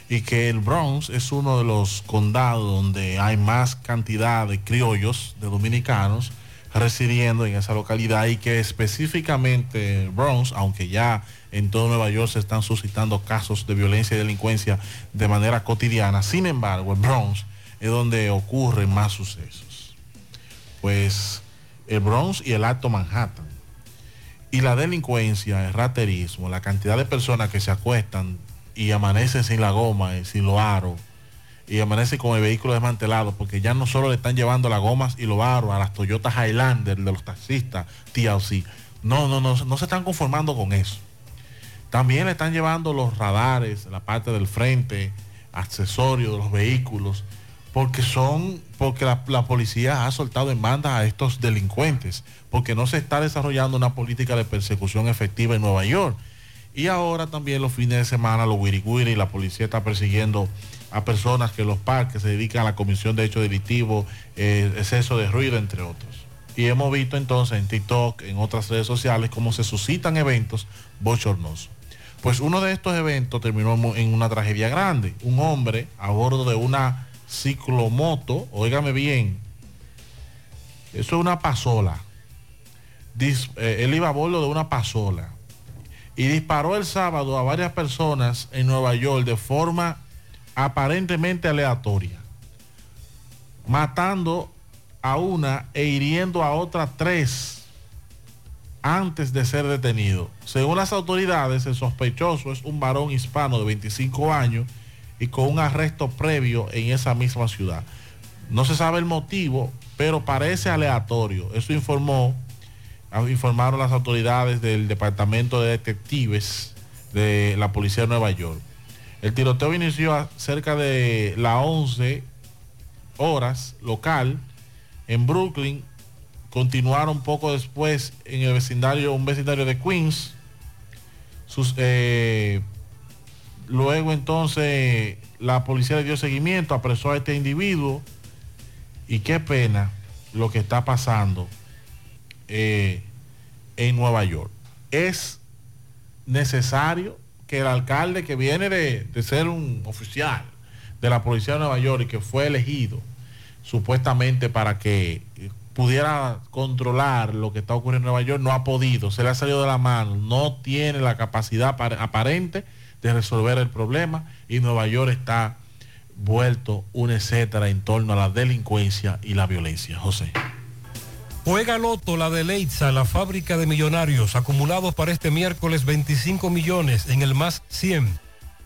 Y que el Bronx es uno de los condados donde hay más cantidad de criollos, de dominicanos, residiendo en esa localidad y que específicamente Bronx, aunque ya en todo Nueva York se están suscitando casos de violencia y delincuencia de manera cotidiana, sin embargo el Bronx es donde ocurren más sucesos. Pues el Bronx y el Alto Manhattan. Y la delincuencia, el raterismo, la cantidad de personas que se acuestan y amanecen sin la goma, y sin los aros, y amanecen con el vehículo desmantelado, porque ya no solo le están llevando las gomas y los aros a las Toyota Highlander de los taxistas TLC. No, no, no, no se están conformando con eso. También le están llevando los radares, la parte del frente, accesorios de los vehículos, porque son, porque la, policía ha soltado en banda a estos delincuentes, porque no se está desarrollando una política de persecución efectiva en Nueva York. Y ahora también los fines de semana, los wiri la policía está persiguiendo a personas que los parques se dedican a la comisión de hechos delictivos, eh, exceso de ruido, entre otros. Y hemos visto entonces en TikTok, en otras redes sociales, cómo se suscitan eventos bochornosos. Pues uno de estos eventos terminó en una tragedia grande. Un hombre a bordo de una ciclomoto, óigame bien, eso es una pasola. Eh, él iba a bordo de una pasola y disparó el sábado a varias personas en Nueva York de forma aparentemente aleatoria, matando a una e hiriendo a otras tres antes de ser detenido. Según las autoridades, el sospechoso es un varón hispano de 25 años y con un arresto previo en esa misma ciudad. No se sabe el motivo, pero parece aleatorio. Eso informó, informaron las autoridades del Departamento de Detectives de la Policía de Nueva York. El tiroteo inició a cerca de las 11 horas local en Brooklyn. Continuaron poco después en el vecindario, un vecindario de Queens. Eh, luego entonces la policía le dio seguimiento, apresó a este individuo. Y qué pena lo que está pasando eh, en Nueva York. es necesario que el alcalde que viene de, de ser un oficial de la Policía de Nueva York y que fue elegido supuestamente para que pudiera controlar lo que está ocurriendo en Nueva York, no ha podido, se le ha salido de la mano, no tiene la capacidad apar- aparente de resolver el problema y Nueva York está vuelto un etcétera en torno a la delincuencia y la violencia. José. Juega Loto, la de Leitza, la fábrica de millonarios, acumulados para este miércoles 25 millones en el más 100,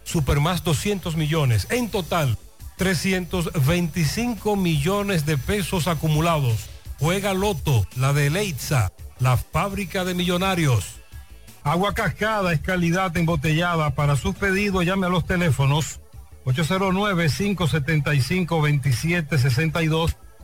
super más 200 millones, en total 325 millones de pesos acumulados. Juega Loto, la de Leitza, la fábrica de millonarios. Agua Cascada es calidad embotellada. Para sus pedidos llame a los teléfonos 809-575-2762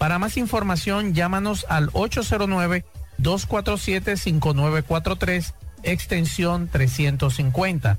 Para más información llámanos al 809-247-5943 extensión 350.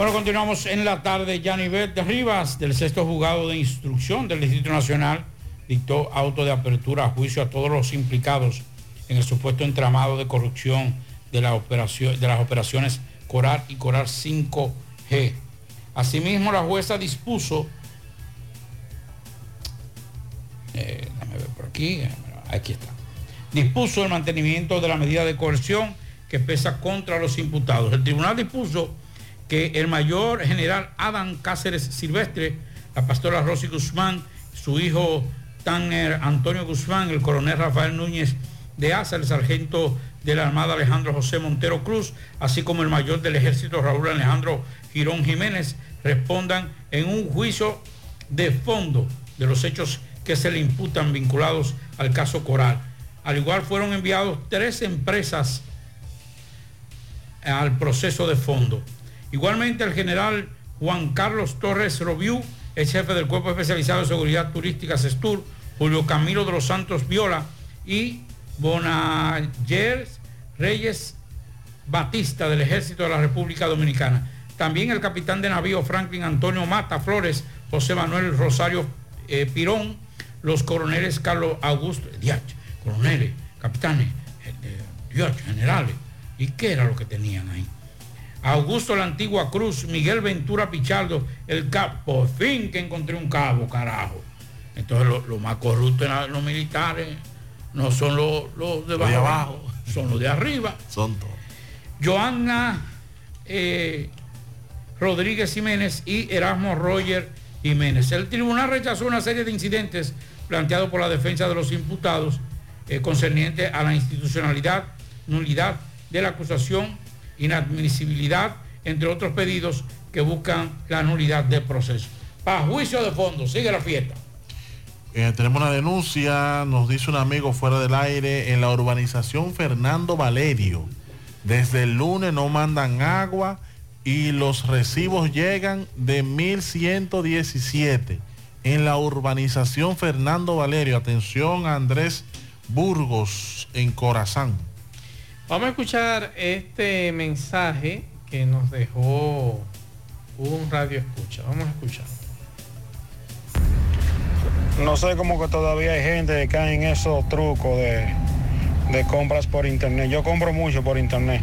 Bueno, continuamos en la tarde. Yanivet de Rivas, del sexto juzgado de instrucción del Distrito Nacional, dictó auto de apertura a juicio a todos los implicados en el supuesto entramado de corrupción de, la operación, de las operaciones Coral y Coral 5G. Asimismo, la jueza dispuso, eh, ver por aquí, eh, aquí está, dispuso el mantenimiento de la medida de coerción que pesa contra los imputados. El tribunal dispuso que el mayor general Adam Cáceres Silvestre, la pastora Rosy Guzmán, su hijo Tanner Antonio Guzmán, el coronel Rafael Núñez de Asa, el sargento de la Armada Alejandro José Montero Cruz, así como el mayor del ejército Raúl Alejandro Girón Jiménez, respondan en un juicio de fondo de los hechos que se le imputan vinculados al caso Coral. Al igual fueron enviados tres empresas al proceso de fondo. Igualmente el general Juan Carlos Torres Robiú, el jefe del Cuerpo Especializado de Seguridad Turística CESTUR, Julio Camilo de los Santos Viola y Bonayer Reyes Batista del Ejército de la República Dominicana. También el capitán de navío Franklin Antonio Mata Flores, José Manuel Rosario eh, Pirón, los coroneles Carlos Augusto, diach, coroneles, capitanes, eh, diach, generales. ¿Y qué era lo que tenían ahí? Augusto la Antigua Cruz, Miguel Ventura Pichardo, el cabo, por fin que encontré un cabo, carajo. Entonces lo, lo más corrupto en los militares no son los, los de, Los de abajo, son los de arriba. Son todos. Joana eh, Rodríguez Jiménez y Erasmo Roger Jiménez. El tribunal rechazó una serie de incidentes planteados por la defensa de los imputados eh, concerniente a la institucionalidad, nulidad de la acusación, inadmisibilidad entre otros pedidos que buscan la nulidad del proceso. Para juicio de fondo, sigue la fiesta. Eh, tenemos una denuncia, nos dice un amigo fuera del aire, en la urbanización Fernando Valerio. Desde el lunes no mandan agua y los recibos llegan de 1117 en la urbanización Fernando Valerio. Atención a Andrés Burgos en Corazán. Vamos a escuchar este mensaje que nos dejó un radio escucha. Vamos a escuchar. No sé cómo que todavía hay gente que cae en esos trucos de, de compras por internet. Yo compro mucho por internet.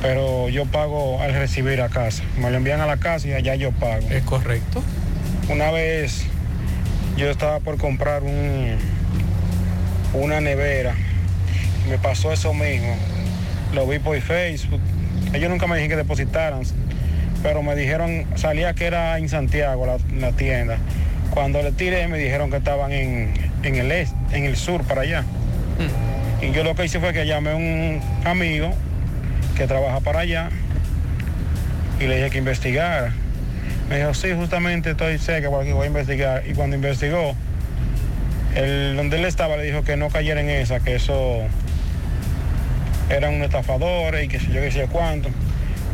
Pero yo pago al recibir a casa. Me lo envían a la casa y allá yo pago. Es correcto. Una vez yo estaba por comprar un, una nevera. Me pasó eso mismo. Lo vi por Facebook. Ellos nunca me dijeron que depositaran. Pero me dijeron, salía que era en Santiago la, la tienda. Cuando le tiré me dijeron que estaban en, en el este, en el sur para allá. Y yo lo que hice fue que llamé a un amigo que trabaja para allá y le dije que investigara. Me dijo, sí, justamente estoy cerca porque voy a investigar. Y cuando investigó, el, donde él estaba le dijo que no cayera en esa, que eso eran unos estafadores y que sé yo qué sé yo cuánto.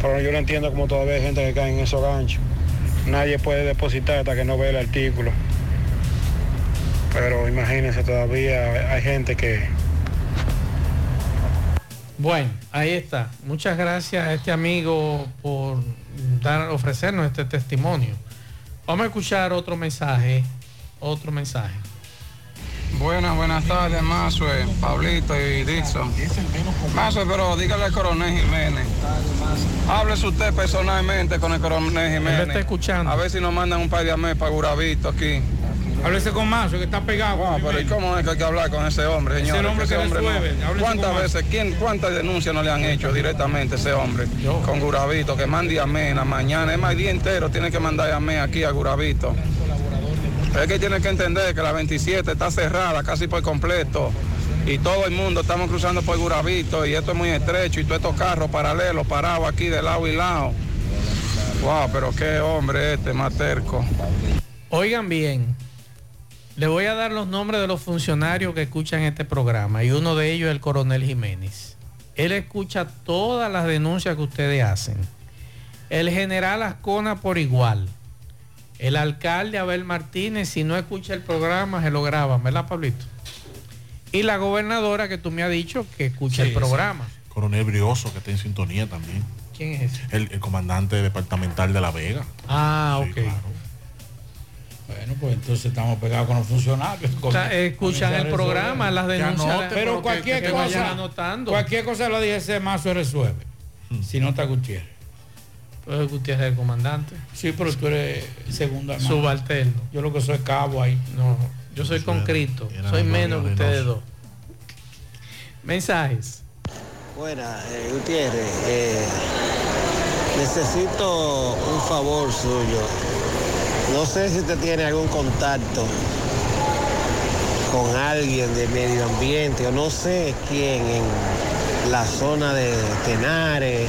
Pero yo no entiendo cómo todavía hay gente que cae en esos ganchos. Nadie puede depositar hasta que no vea el artículo. Pero imagínense, todavía hay gente que, Bueno, ahí está. Muchas gracias a este amigo por dar, ofrecernos este testimonio. Vamos a escuchar otro mensaje. Otro mensaje. Buenas, buenas tardes, Mazue, Pablito y Dixon. Mazue, pero dígale al coronel Jiménez. Háblese usted personalmente con el coronel Jiménez. está escuchando. A ver si nos mandan un par de amés para Guravito aquí. Háblese con Mazo, que está pegado. No, pero ¿y cómo es que hay que hablar con ese hombre, Ese señor? hombre que resuelve, háblese ¿Cuántas veces, quién, cuántas denuncias no le han hecho directamente a ese hombre? Con Guravito, que mande amé en la mañana. Es más, el día entero tiene que mandar amé aquí a Guravito. Es que tiene que entender que la 27 está cerrada casi por completo y todo el mundo estamos cruzando por Guravito y esto es muy estrecho y todos estos carros paralelos parados aquí de lado y lado. Wow, pero qué hombre este, más terco. Oigan bien, le voy a dar los nombres de los funcionarios que escuchan este programa y uno de ellos es el coronel Jiménez. Él escucha todas las denuncias que ustedes hacen. El general Ascona por igual. El alcalde Abel Martínez, si no escucha el programa, se lo graban, ¿verdad, Pablito? Y la gobernadora que tú me has dicho que escucha Sí, el programa. Coronel Brioso, que está en sintonía también. ¿Quién es ese? El, el comandante departamental de La Vega. Ah, ok. Bueno, pues entonces estamos pegados con los funcionarios. O sea, escuchan el programa, las denuncias. Pero cualquier que cosa, anotando. cualquier cosa lo dije ese mazo resuelve. Si no está Gutiérrez. Pues Gutiérrez es el comandante. Sí, pero tú eres segundo hermano. Subalterno. Yo lo que soy cabo ahí. No, yo soy conscrito. Soy menos que ustedes dos. Mensajes. Buena, eh, Gutiérrez. eh, necesito un favor suyo. No sé si usted tiene algún contacto con alguien de medio ambiente o no sé quién en la zona de Tenares,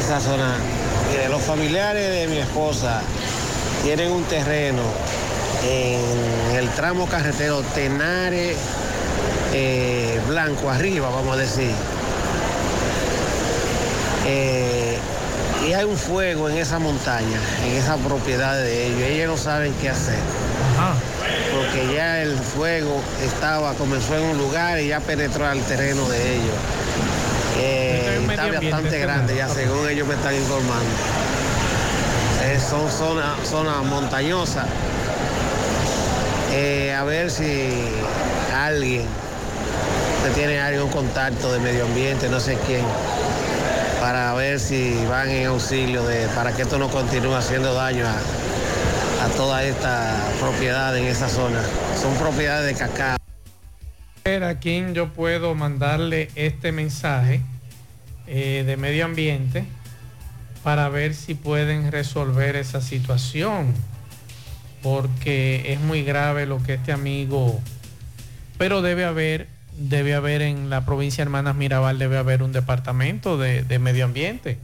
esa zona. Mire, los familiares de mi esposa tienen un terreno en el tramo carretero Tenares eh, Blanco arriba, vamos a decir. Eh, y hay un fuego en esa montaña, en esa propiedad de ellos. Ellos no saben qué hacer. Porque ya el fuego estaba, comenzó en un lugar y ya penetró al terreno de ellos. Eh, está bastante grande, ya según ellos me están informando. Eh, son zonas zona montañosas. Eh, a ver si alguien usted tiene algún contacto de medio ambiente, no sé quién, para ver si van en auxilio de, para que esto no continúe haciendo daño a, a toda esta propiedad en esa zona. Son propiedades de cacao. Ver a quién yo puedo mandarle este mensaje eh, de medio ambiente para ver si pueden resolver esa situación porque es muy grave lo que este amigo pero debe haber debe haber en la provincia de Hermanas Mirabal debe haber un departamento de, de medio ambiente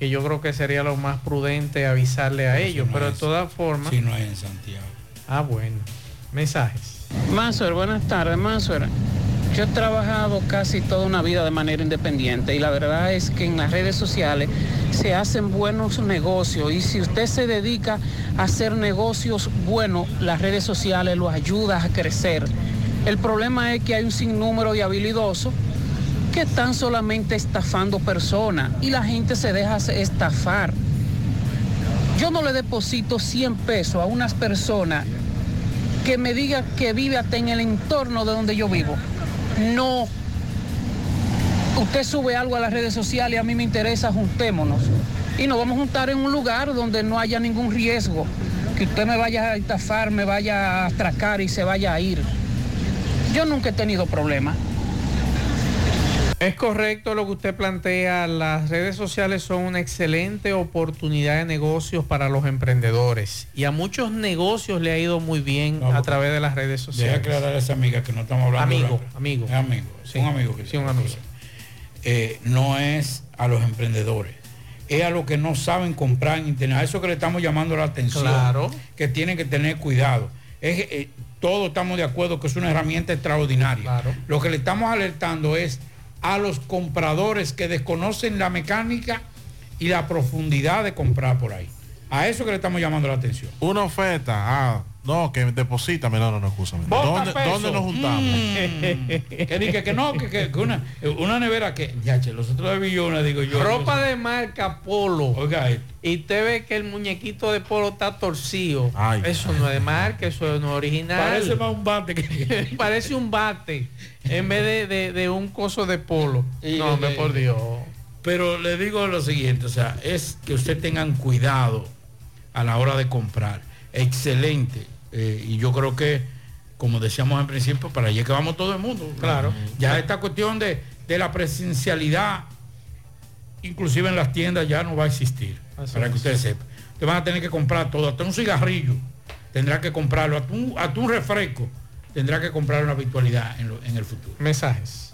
que yo creo que sería lo más prudente avisarle a ellos, pero de todas formas... Si no hay en Santiago. Ah, bueno. Mensajes. Mansuer, buenas tardes, Mansuer. Yo he trabajado casi toda una vida de manera independiente y la verdad es que en las redes sociales se hacen buenos negocios y si usted se dedica a hacer negocios buenos, las redes sociales lo ayudan a crecer. El problema es que hay un sinnúmero de habilidosos que están solamente estafando personas y la gente se deja estafar. Yo no le deposito 100 pesos a unas personas que me diga que vive hasta en el entorno de donde yo vivo. No. Usted sube algo a las redes sociales a mí me interesa, juntémonos. Y nos vamos a juntar en un lugar donde no haya ningún riesgo. Que usted me vaya a estafar, me vaya a atracar y se vaya a ir. Yo nunca he tenido problemas. Es correcto lo que usted plantea. Las redes sociales son una excelente oportunidad de negocios para los emprendedores. Y a muchos negocios le ha ido muy bien a través de las redes Deja sociales. aclarar a esa amiga que no estamos hablando Amigo, la- amigo. Es amigo. Sí. Un amigo. que Sí, un amigo. Eh, no es a los emprendedores. Es a los que no saben comprar en internet. A eso que le estamos llamando la atención. Claro. Que tienen que tener cuidado. Es, eh, todos estamos de acuerdo que es una herramienta extraordinaria. Lo que le estamos alertando es a los compradores que desconocen la mecánica y la profundidad de comprar por ahí. A eso que le estamos llamando la atención. Una oferta. Ah, no, que deposítame. No, no, no, escúchame. ¿Dónde. ¿Dónde nos juntamos? Mm. que dije que no, que, que- una, una nevera que, ya, che, los otros de Villona, digo yo. Ropa de marca Polo. Oiga esto. Y usted ve que el muñequito de Polo está torcido. Ay. eso no es de marca, eso no es original. Parece más un bate que... Parece un bate en vez de, de- de un coso de polo. Y- no, hombre, eh, por Dios. Pero le digo lo siguiente, o sea, es que usted tengan cuidado a la hora de comprar. Excelente. Eh, y yo creo que, como decíamos en principio, para allá que vamos todo el mundo. Claro. Ya esta cuestión de, de la presencialidad, inclusive en las tiendas, ya no va a existir. Así para que es. ustedes sepan. Ustedes van a tener que comprar todo, hasta un cigarrillo tendrá que comprarlo, hasta un, hasta un refresco tendrá que comprar una virtualidad en, lo- en el futuro. Mensajes.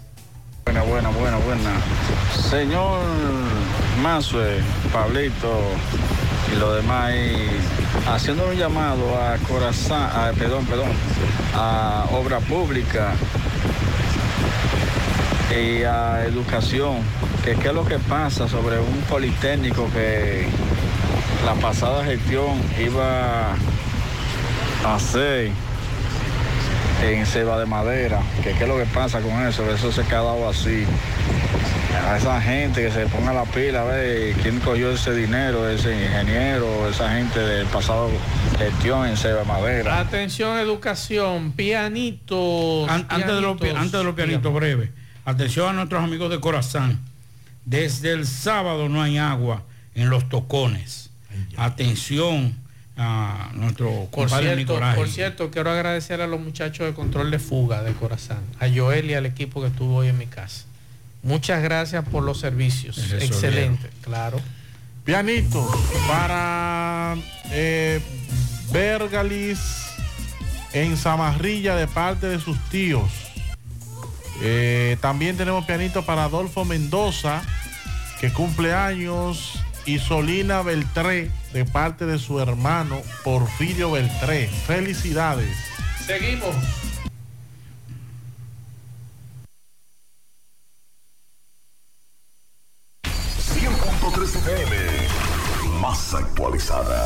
Buena, buena, buena, buena. Señor Mazue, Pablito y lo demás haciendo un llamado a Corazón, a, perdón, perdón, a Obra Pública y a Educación, que qué es lo que pasa sobre un politécnico que la pasada gestión iba a hacer en ceba de madera, que qué es lo que pasa con eso, eso se ha quedado así. A esa gente que se ponga la pila, a ver quién cogió ese dinero, ese ingeniero, esa gente del pasado gestión en ceba de madera. Atención, educación, pianitos. An- antes, de los, antes de los pianitos breves, atención a nuestros amigos de Corazán. Desde el sábado no hay agua en los tocones. Atención a nuestro Por cierto, por cierto, quiero agradecer a los muchachos de control de fuga de Corazán, a Joel y al equipo que estuvo hoy en mi casa. Muchas gracias por los servicios. Excelente, claro. Pianito para eh, Bergalis en Zamarrilla de parte de sus tíos. Eh, también tenemos pianito para Adolfo Mendoza, que cumple años, y Solina Beltré de parte de su hermano Porfirio Beltré. Felicidades. Seguimos. FM, más actualizada.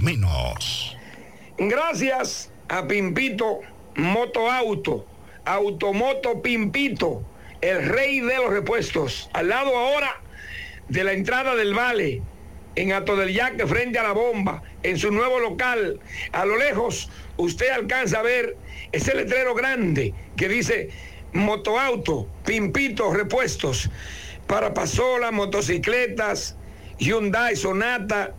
Menos. Gracias a Pimpito Moto Auto, Automoto Pimpito, el rey de los repuestos. Al lado ahora de la entrada del Vale, en Ato del Yaque, frente a la bomba, en su nuevo local. A lo lejos, usted alcanza a ver ese letrero grande que dice Motoauto, Pimpito, repuestos para pasolas, motocicletas, Hyundai, Sonata,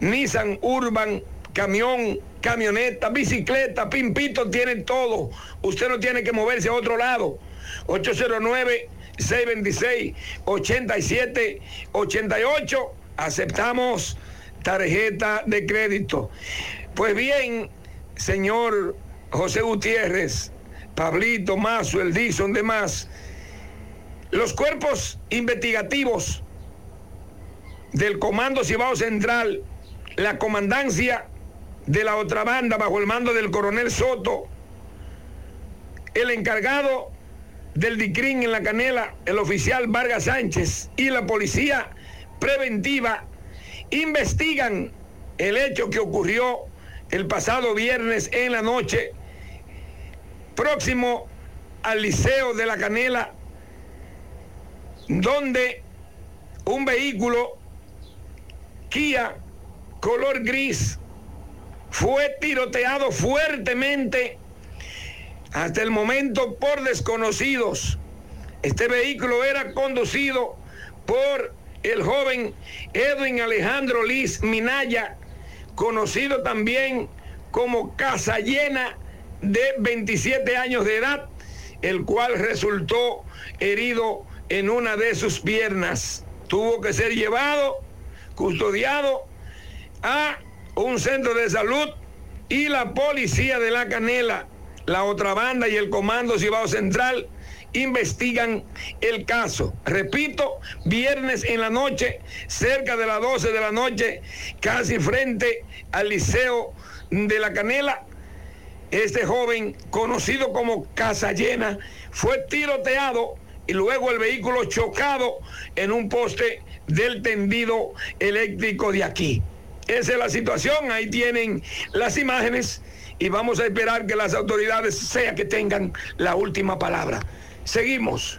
Nissan Urban, camión, camioneta, bicicleta, Pimpito tiene todo. Usted no tiene que moverse a otro lado. 809-626-8788. Aceptamos tarjeta de crédito. Pues bien, señor José Gutiérrez, Pablito Mazo, el Dison, demás, los cuerpos investigativos del Comando Cibao Central, la comandancia de la otra banda bajo el mando del coronel Soto, el encargado del DICRIN en la canela, el oficial Vargas Sánchez y la policía preventiva investigan el hecho que ocurrió el pasado viernes en la noche próximo al Liceo de la Canela, donde un vehículo Kia color gris fue tiroteado fuertemente hasta el momento por desconocidos. Este vehículo era conducido por el joven Edwin Alejandro Liz Minaya, conocido también como Casa Llena de 27 años de edad, el cual resultó herido en una de sus piernas. Tuvo que ser llevado, custodiado a un centro de salud y la policía de la Canela, la otra banda y el Comando Cibao Central investigan el caso. Repito, viernes en la noche, cerca de las 12 de la noche, casi frente al Liceo de la Canela, este joven, conocido como Casa Llena, fue tiroteado y luego el vehículo chocado en un poste del tendido eléctrico de aquí. Esa es la situación, ahí tienen las imágenes y vamos a esperar que las autoridades sea que tengan la última palabra. Seguimos.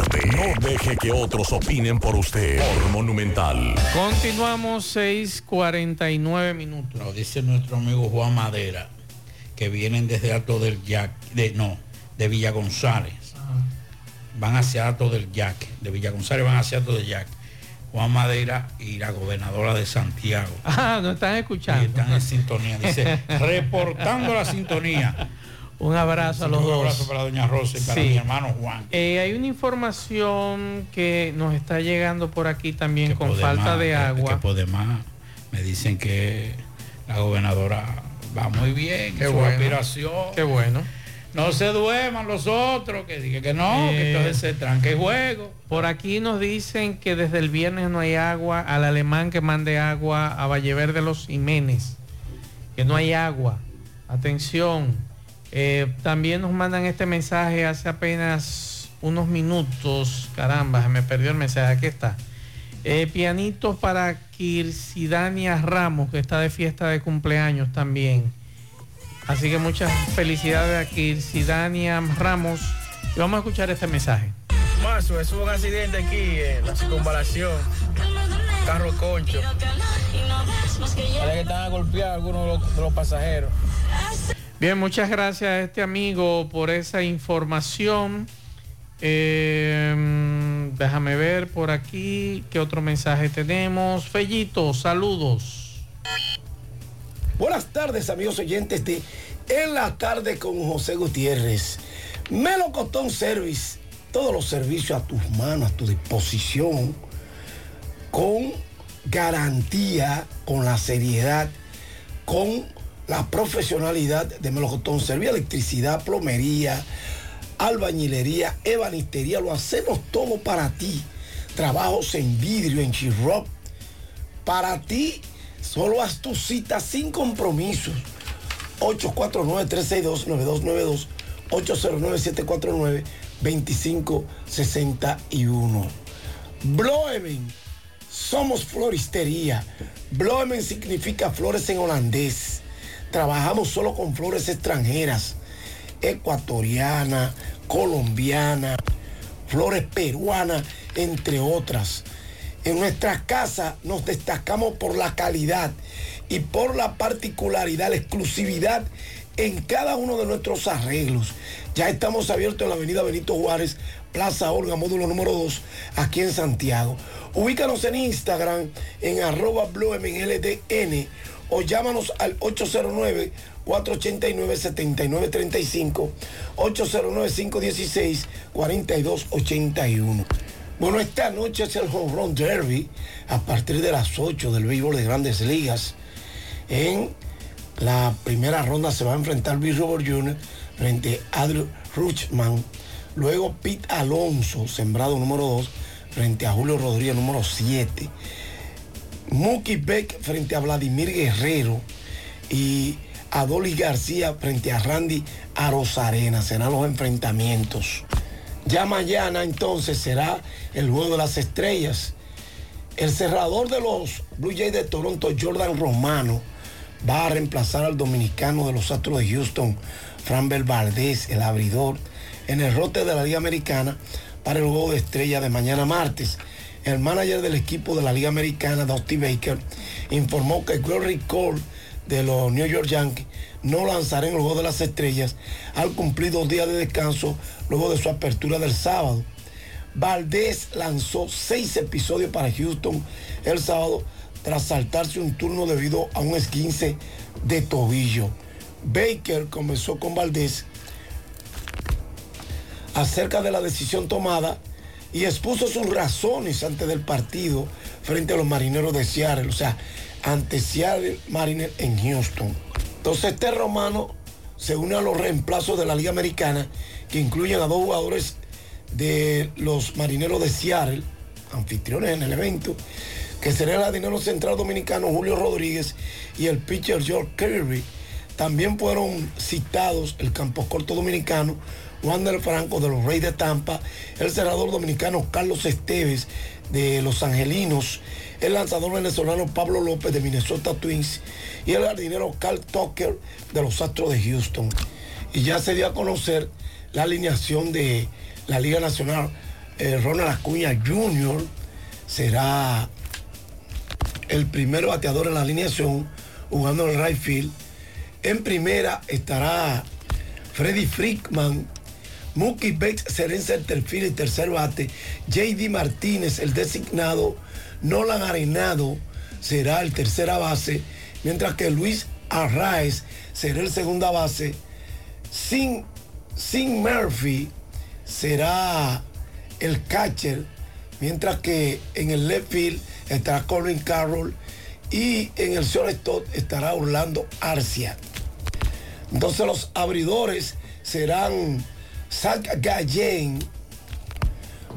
No deje que otros opinen por usted. Por Monumental. Continuamos 6:49 minutos. Lo dice nuestro amigo Juan Madera, que vienen desde Alto del Yaque, de, no, de Villa González. Van hacia Alto del Yaque, de Villa González van hacia Alto del Yaque. Juan Madera y la gobernadora de Santiago. Ah, nos están escuchando. Y están en sintonía. Dice, reportando la sintonía. Un abrazo a los Un dos. abrazo para doña Rosa y para Sí. mi hermano Juan. Eh, hay una información que nos está llegando por aquí también con falta de que- agua. Que por demás me dicen que la gobernadora va muy bien, Qué su bueno. aspiración. Qué bueno. No se duerman los otros, que digan que no, que Eh, entonces se tranque el juego. Por aquí nos dicen que desde el viernes no hay agua, al alemán que mande agua a Vallever de los Jiménez, que no hay agua. Atención. Eh, también nos mandan este mensaje hace apenas unos minutos. Caramba, me perdió el mensaje. Aquí está. Eh, pianitos para Kirsidania Ramos, que está de fiesta de cumpleaños también. Así que muchas felicidades a Kirsidania Ramos. Y vamos a escuchar este mensaje. Mazo, eso hubo un accidente aquí en la circunvalación. Carro concho. Parece que están a golpear algunos los pasajeros. Bien, muchas gracias a este amigo por esa información. Mm, déjame ver por aquí qué otro mensaje tenemos. Fellito, saludos. Buenas tardes, amigos oyentes de En la tarde con José Gutiérrez. Melocotón Service, todos los servicios a tus manos, a tu disposición, con garantía, con la seriedad, con la profesionalidad de Melocotón Service, electricidad, plomería, albañilería, ebanistería, lo hacemos todo para ti. Trabajos en vidrio, en chirrop, para ti. Solo haz tu cita sin compromisos. 849-362-9292. 809-749-2561. Bloemen. Somos floristería. Bloemen significa flores en holandés. Trabajamos solo con flores extranjeras. Ecuatoriana, colombiana, flores peruanas, entre otras. En nuestras casas nos destacamos por la calidad y por la particularidad, la exclusividad en cada uno de nuestros arreglos. Ya estamos abiertos en la avenida Benito Juárez, Plaza Olga, módulo número 2, aquí en Santiago. Ubícanos en Instagram en arroba LDN o llámanos al 809-489-7935, 809-516-4281. Bueno, esta noche es el Home Run Derby a partir de las 8 del béisbol de grandes ligas. En la primera ronda se va a enfrentar Bill Robert Jr. frente a Andrew Ruchman. Luego Pete Alonso, sembrado número 2, frente a Julio Rodríguez, número 7. Mookie Beck frente a Vladimir Guerrero y Adoli García frente a Randy Arozarena. Serán los enfrentamientos. Ya mañana entonces será el juego de las estrellas. El cerrador de los Blue Jays de Toronto, Jordan Romano, va a reemplazar al dominicano de los Astros de Houston, Framber Valdez, el abridor, en el rote de la Liga Americana para el juego de estrella de mañana martes. El manager del equipo de la Liga Americana, Dusty Baker, informó que Glory Cole de los New York Yankees no lanzará en el juego de las estrellas al cumplir dos días de descanso luego de su apertura del sábado. Valdés lanzó seis episodios para Houston el sábado tras saltarse un turno debido a un esguince de tobillo. Baker comenzó con Valdés acerca de la decisión tomada y expuso sus razones antes del partido frente a los marineros de Seattle, o sea, ante Seattle Mariners en Houston. Entonces este romano se une a los reemplazos de la Liga Americana, que incluyen a dos jugadores de los marineros de Seattle, anfitriones en el evento, que será el dinero central dominicano Julio Rodríguez y el pitcher George Kirby. También fueron citados el campo corto dominicano Juan del Franco de los Reyes de Tampa, el cerrador dominicano Carlos Esteves de Los Angelinos, el lanzador venezolano Pablo López de Minnesota Twins y el jardinero Carl Tucker de los Astros de Houston. Y ya se dio a conocer la alineación de la Liga Nacional. Eh, Ronald Acuña Jr. será el primer bateador en la alineación jugando en el right field. En primera estará Freddy Frickman. Mookie Bates será en centerfield y tercer bate. JD Martínez, el designado. Nolan Arenado será el tercera base. Mientras que Luis Arraez será el segunda base. Sin, Sin Murphy será el catcher. Mientras que en el left field estará Colin Carroll. Y en el shortstop estará Orlando Arcia. Entonces los abridores serán Zach Gallen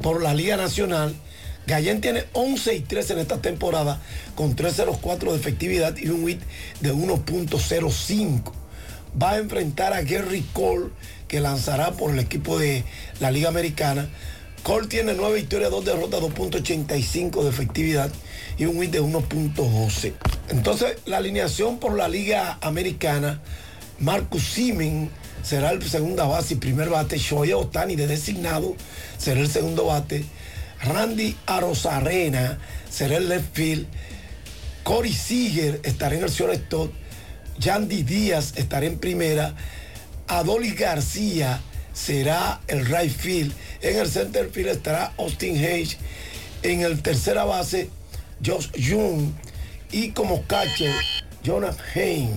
por la Liga Nacional. Gallen tiene 11 y 3 en esta temporada con 3.04 de efectividad y un WIT de 1.05. Va a enfrentar a Gary Cole que lanzará por el equipo de la Liga Americana. Cole tiene 9 victorias, 2 derrotas, 2.85 de efectividad y un WIT de 1.12. Entonces la alineación por la Liga Americana, Marcus Simen será el segunda base y primer bate. Shoya Otani de designado será el segundo bate. Randy Arozarena será el left field. Corey Seager estará en el shortstop. Yandy Díaz estará en primera. Adolis García será el right field. En el center field estará Austin Hayes. En el tercera base, Josh Jung. Y como catcher, Jonathan Hain.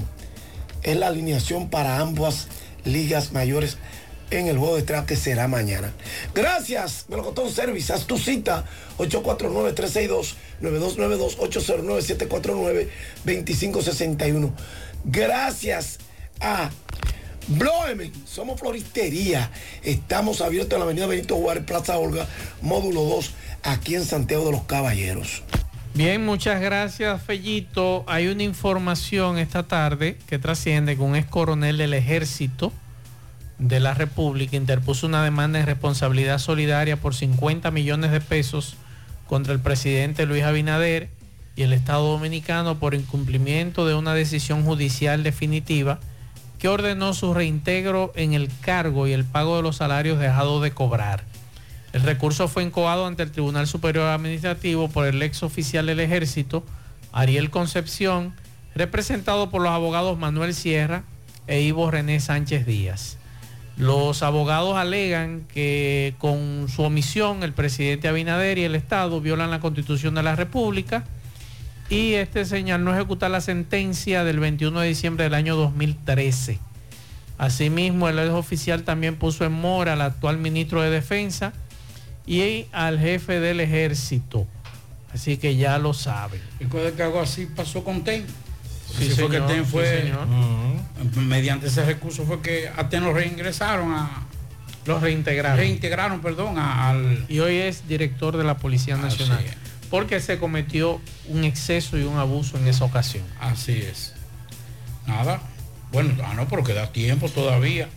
Es la alineación para ambas ligas mayores en el juego de estrellas que será mañana. Gracias, Melocotón Service. Haz tu cita 849-362-9292, 809-749-2561. Gracias a Bloemen, somos floristería. Estamos abiertos en la avenida Benito Juárez, Plaza Olga, módulo 2, aquí en Santiago de los Caballeros. Bien, muchas gracias, Fellito. Hay una información esta tarde que trasciende que un ex coronel del ejército de la República interpuso una demanda de responsabilidad solidaria por 50 millones de pesos contra el presidente Luis Abinader y el Estado Dominicano por incumplimiento de una decisión judicial definitiva que ordenó su reintegro en el cargo y el pago de los salarios dejados de cobrar. El recurso fue incoado ante el Tribunal Superior Administrativo por el ex oficial del ejército, Ariel Concepción, representado por los abogados Manuel Sierra e Ivo René Sánchez Díaz. Los abogados alegan que con su omisión el presidente Abinader y el Estado violan la Constitución de la República y este señal no ejecutar la sentencia del 21 de diciembre del año 2013. Asimismo, el ex oficial también puso en mora al actual ministro de Defensa y al jefe del ejército. Así que ya lo saben. Recuerda que algo así pasó con TEN. Sí, Así fue que señor, TEN sí, fue, señor. mediante ese recurso fue que a TEN lo reingresaron a... Los reintegraron. Reintegraron, perdón, a- al... Y hoy es director de la Policía Nacional. Porque se cometió un exceso y un abuso en esa ocasión. Así es. Nada. Bueno, ah, no, pero queda tiempo todavía.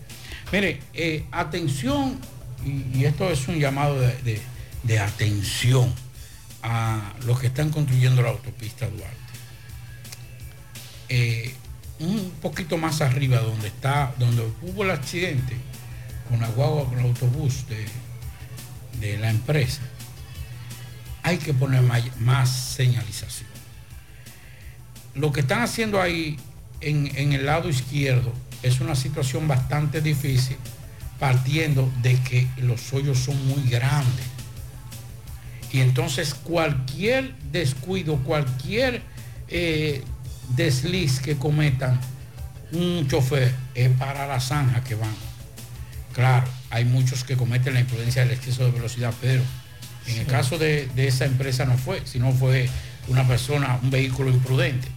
Mire, eh, atención, y, esto es un llamado de, de- atención a los que están construyendo la autopista Duarte. Eh, un poquito más arriba donde está, donde hubo el accidente con la guagua, con el autobús de, de la empresa, hay que poner may- más señalización lo que están haciendo ahí en, en el lado izquierdo es una situación bastante difícil partiendo de que los hoyos son muy grandes. Y entonces cualquier descuido, cualquier eh, desliz que cometan un chofer es para la zanja que van. Claro, hay muchos que cometen la imprudencia del exceso de velocidad, pero en el caso de, de esa empresa no fue, sino fue una persona, un vehículo imprudente.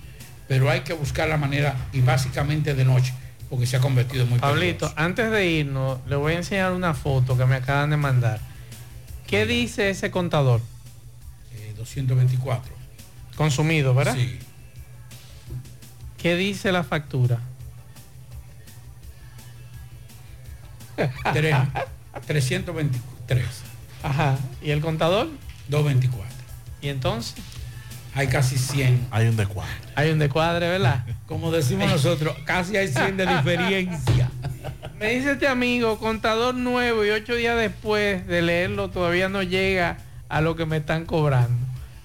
Pero hay que buscar la manera, y básicamente de noche, porque se ha convertido muy Pablito, antes de irnos, le voy a enseñar una foto que me acaban de mandar. ¿Qué dice ese contador? Eh, 224. Consumido, ¿verdad? Sí. ¿Qué dice la factura? Tres- 323. Ajá. ¿Y el contador? 224. ¿Y entonces? Hay casi 100. Hay un descuadre. Hay un descuadre, ¿verdad? Como decimos nosotros, casi hay 100 de diferencia. Me dice este amigo, contador nuevo y ocho días después de leerlo todavía no llega a lo que me están cobrando.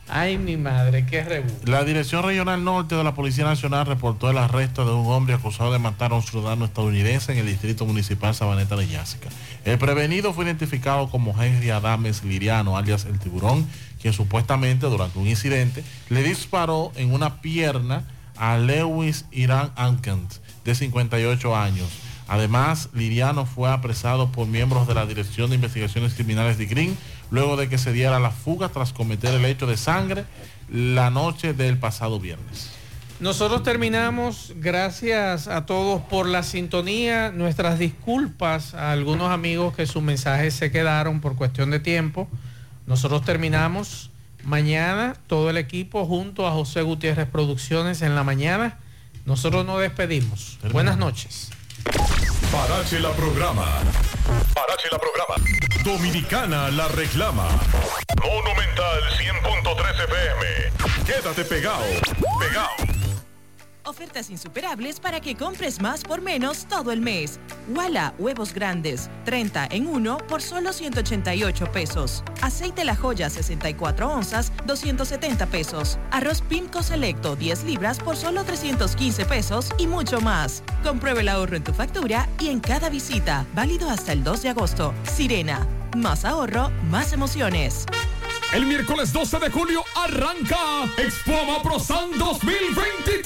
Ay, mi madre, qué rebu. La Dirección Regional Norte de la Policía Nacional reportó el arresto de un hombre acusado de matar a un ciudadano estadounidense en el distrito municipal Sabaneta de Yásica. El prevenido fue identificado como Henry Adames Liriano, alias El Tiburón, quien supuestamente durante un incidente le disparó en una pierna a Lewis Irán Ankens, de 58 años. Además, Liriano fue apresado por miembros de la Dirección de Investigaciones Criminales de Green luego de que se diera la fuga tras cometer el hecho de sangre la noche del pasado viernes. Nosotros terminamos, gracias a todos por la sintonía, nuestras disculpas a algunos amigos que sus mensajes se quedaron por cuestión de tiempo. Nosotros terminamos mañana, todo el equipo junto a José Gutiérrez Producciones en la mañana. Nosotros nos despedimos. Buenas noches. Parache la programa. Parache la programa. Dominicana la reclama. Monumental 100.13 FM. Quédate pegado. Pegado. Ofertas insuperables para que compres más por menos todo el mes. Wala, huevos grandes, 30 en 1 por solo 188 pesos. Aceite La Joya, 64 onzas, 270 pesos. Arroz Pimco Selecto, 10 libras por solo 315 pesos y mucho más. Compruebe el ahorro en tu factura y en cada visita. Válido hasta el 2 de agosto. Sirena. Más ahorro, más emociones. El miércoles 12 de julio arranca Expo Amaprosan 2023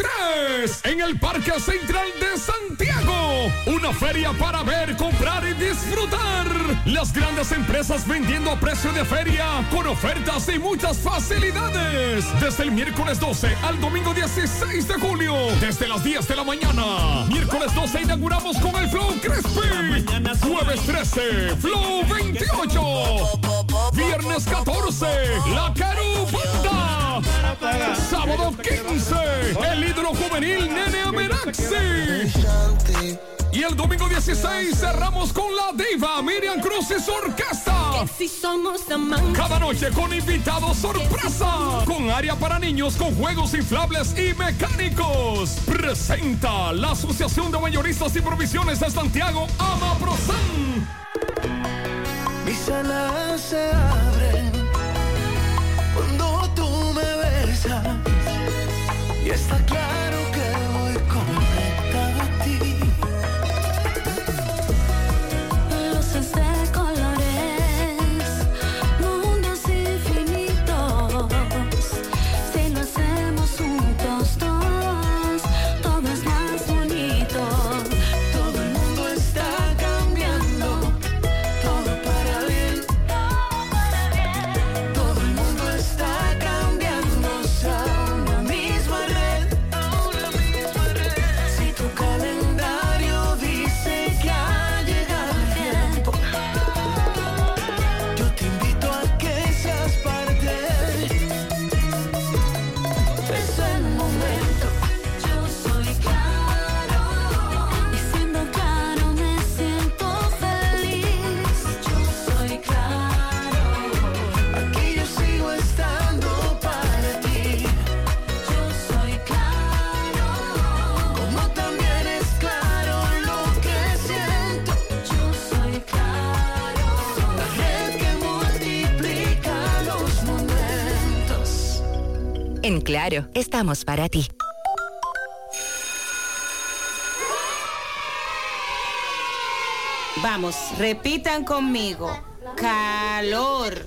en el Parque Central de Santiago. Una feria para ver, comprar y disfrutar. Las grandes empresas vendiendo a precio de feria con ofertas y muchas facilidades. Desde el miércoles 12 al domingo 16 de julio, desde las 10 de la mañana. Miércoles 12 inauguramos con el Flow Crispy. Jueves 13, Flow 28. Viernes 14, La Carubanda. Sábado 15, el ídolo juvenil Nene Ameraxi. Y el domingo 16 cerramos con la diva Miriam Cruz y su orquesta. Cada noche con invitados sorpresa. Con área para niños con juegos inflables y mecánicos. Presenta la Asociación de Mayoristas y Provisiones de Santiago, Amaprosan. Mis alas se abren y está claro Claro, estamos para ti. Vamos, repitan conmigo. Calor.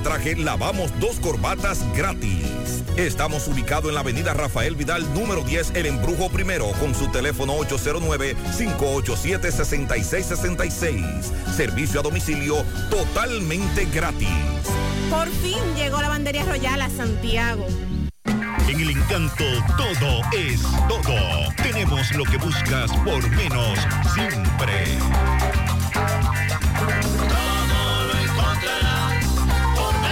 traje lavamos dos corbatas gratis. Estamos ubicados en la avenida Rafael Vidal, número 10, El Embrujo Primero, con su teléfono 809-587-6666. Servicio a domicilio totalmente gratis. Por fin llegó la bandería royal a Santiago. En el encanto todo es todo. Tenemos lo que buscas por menos siempre.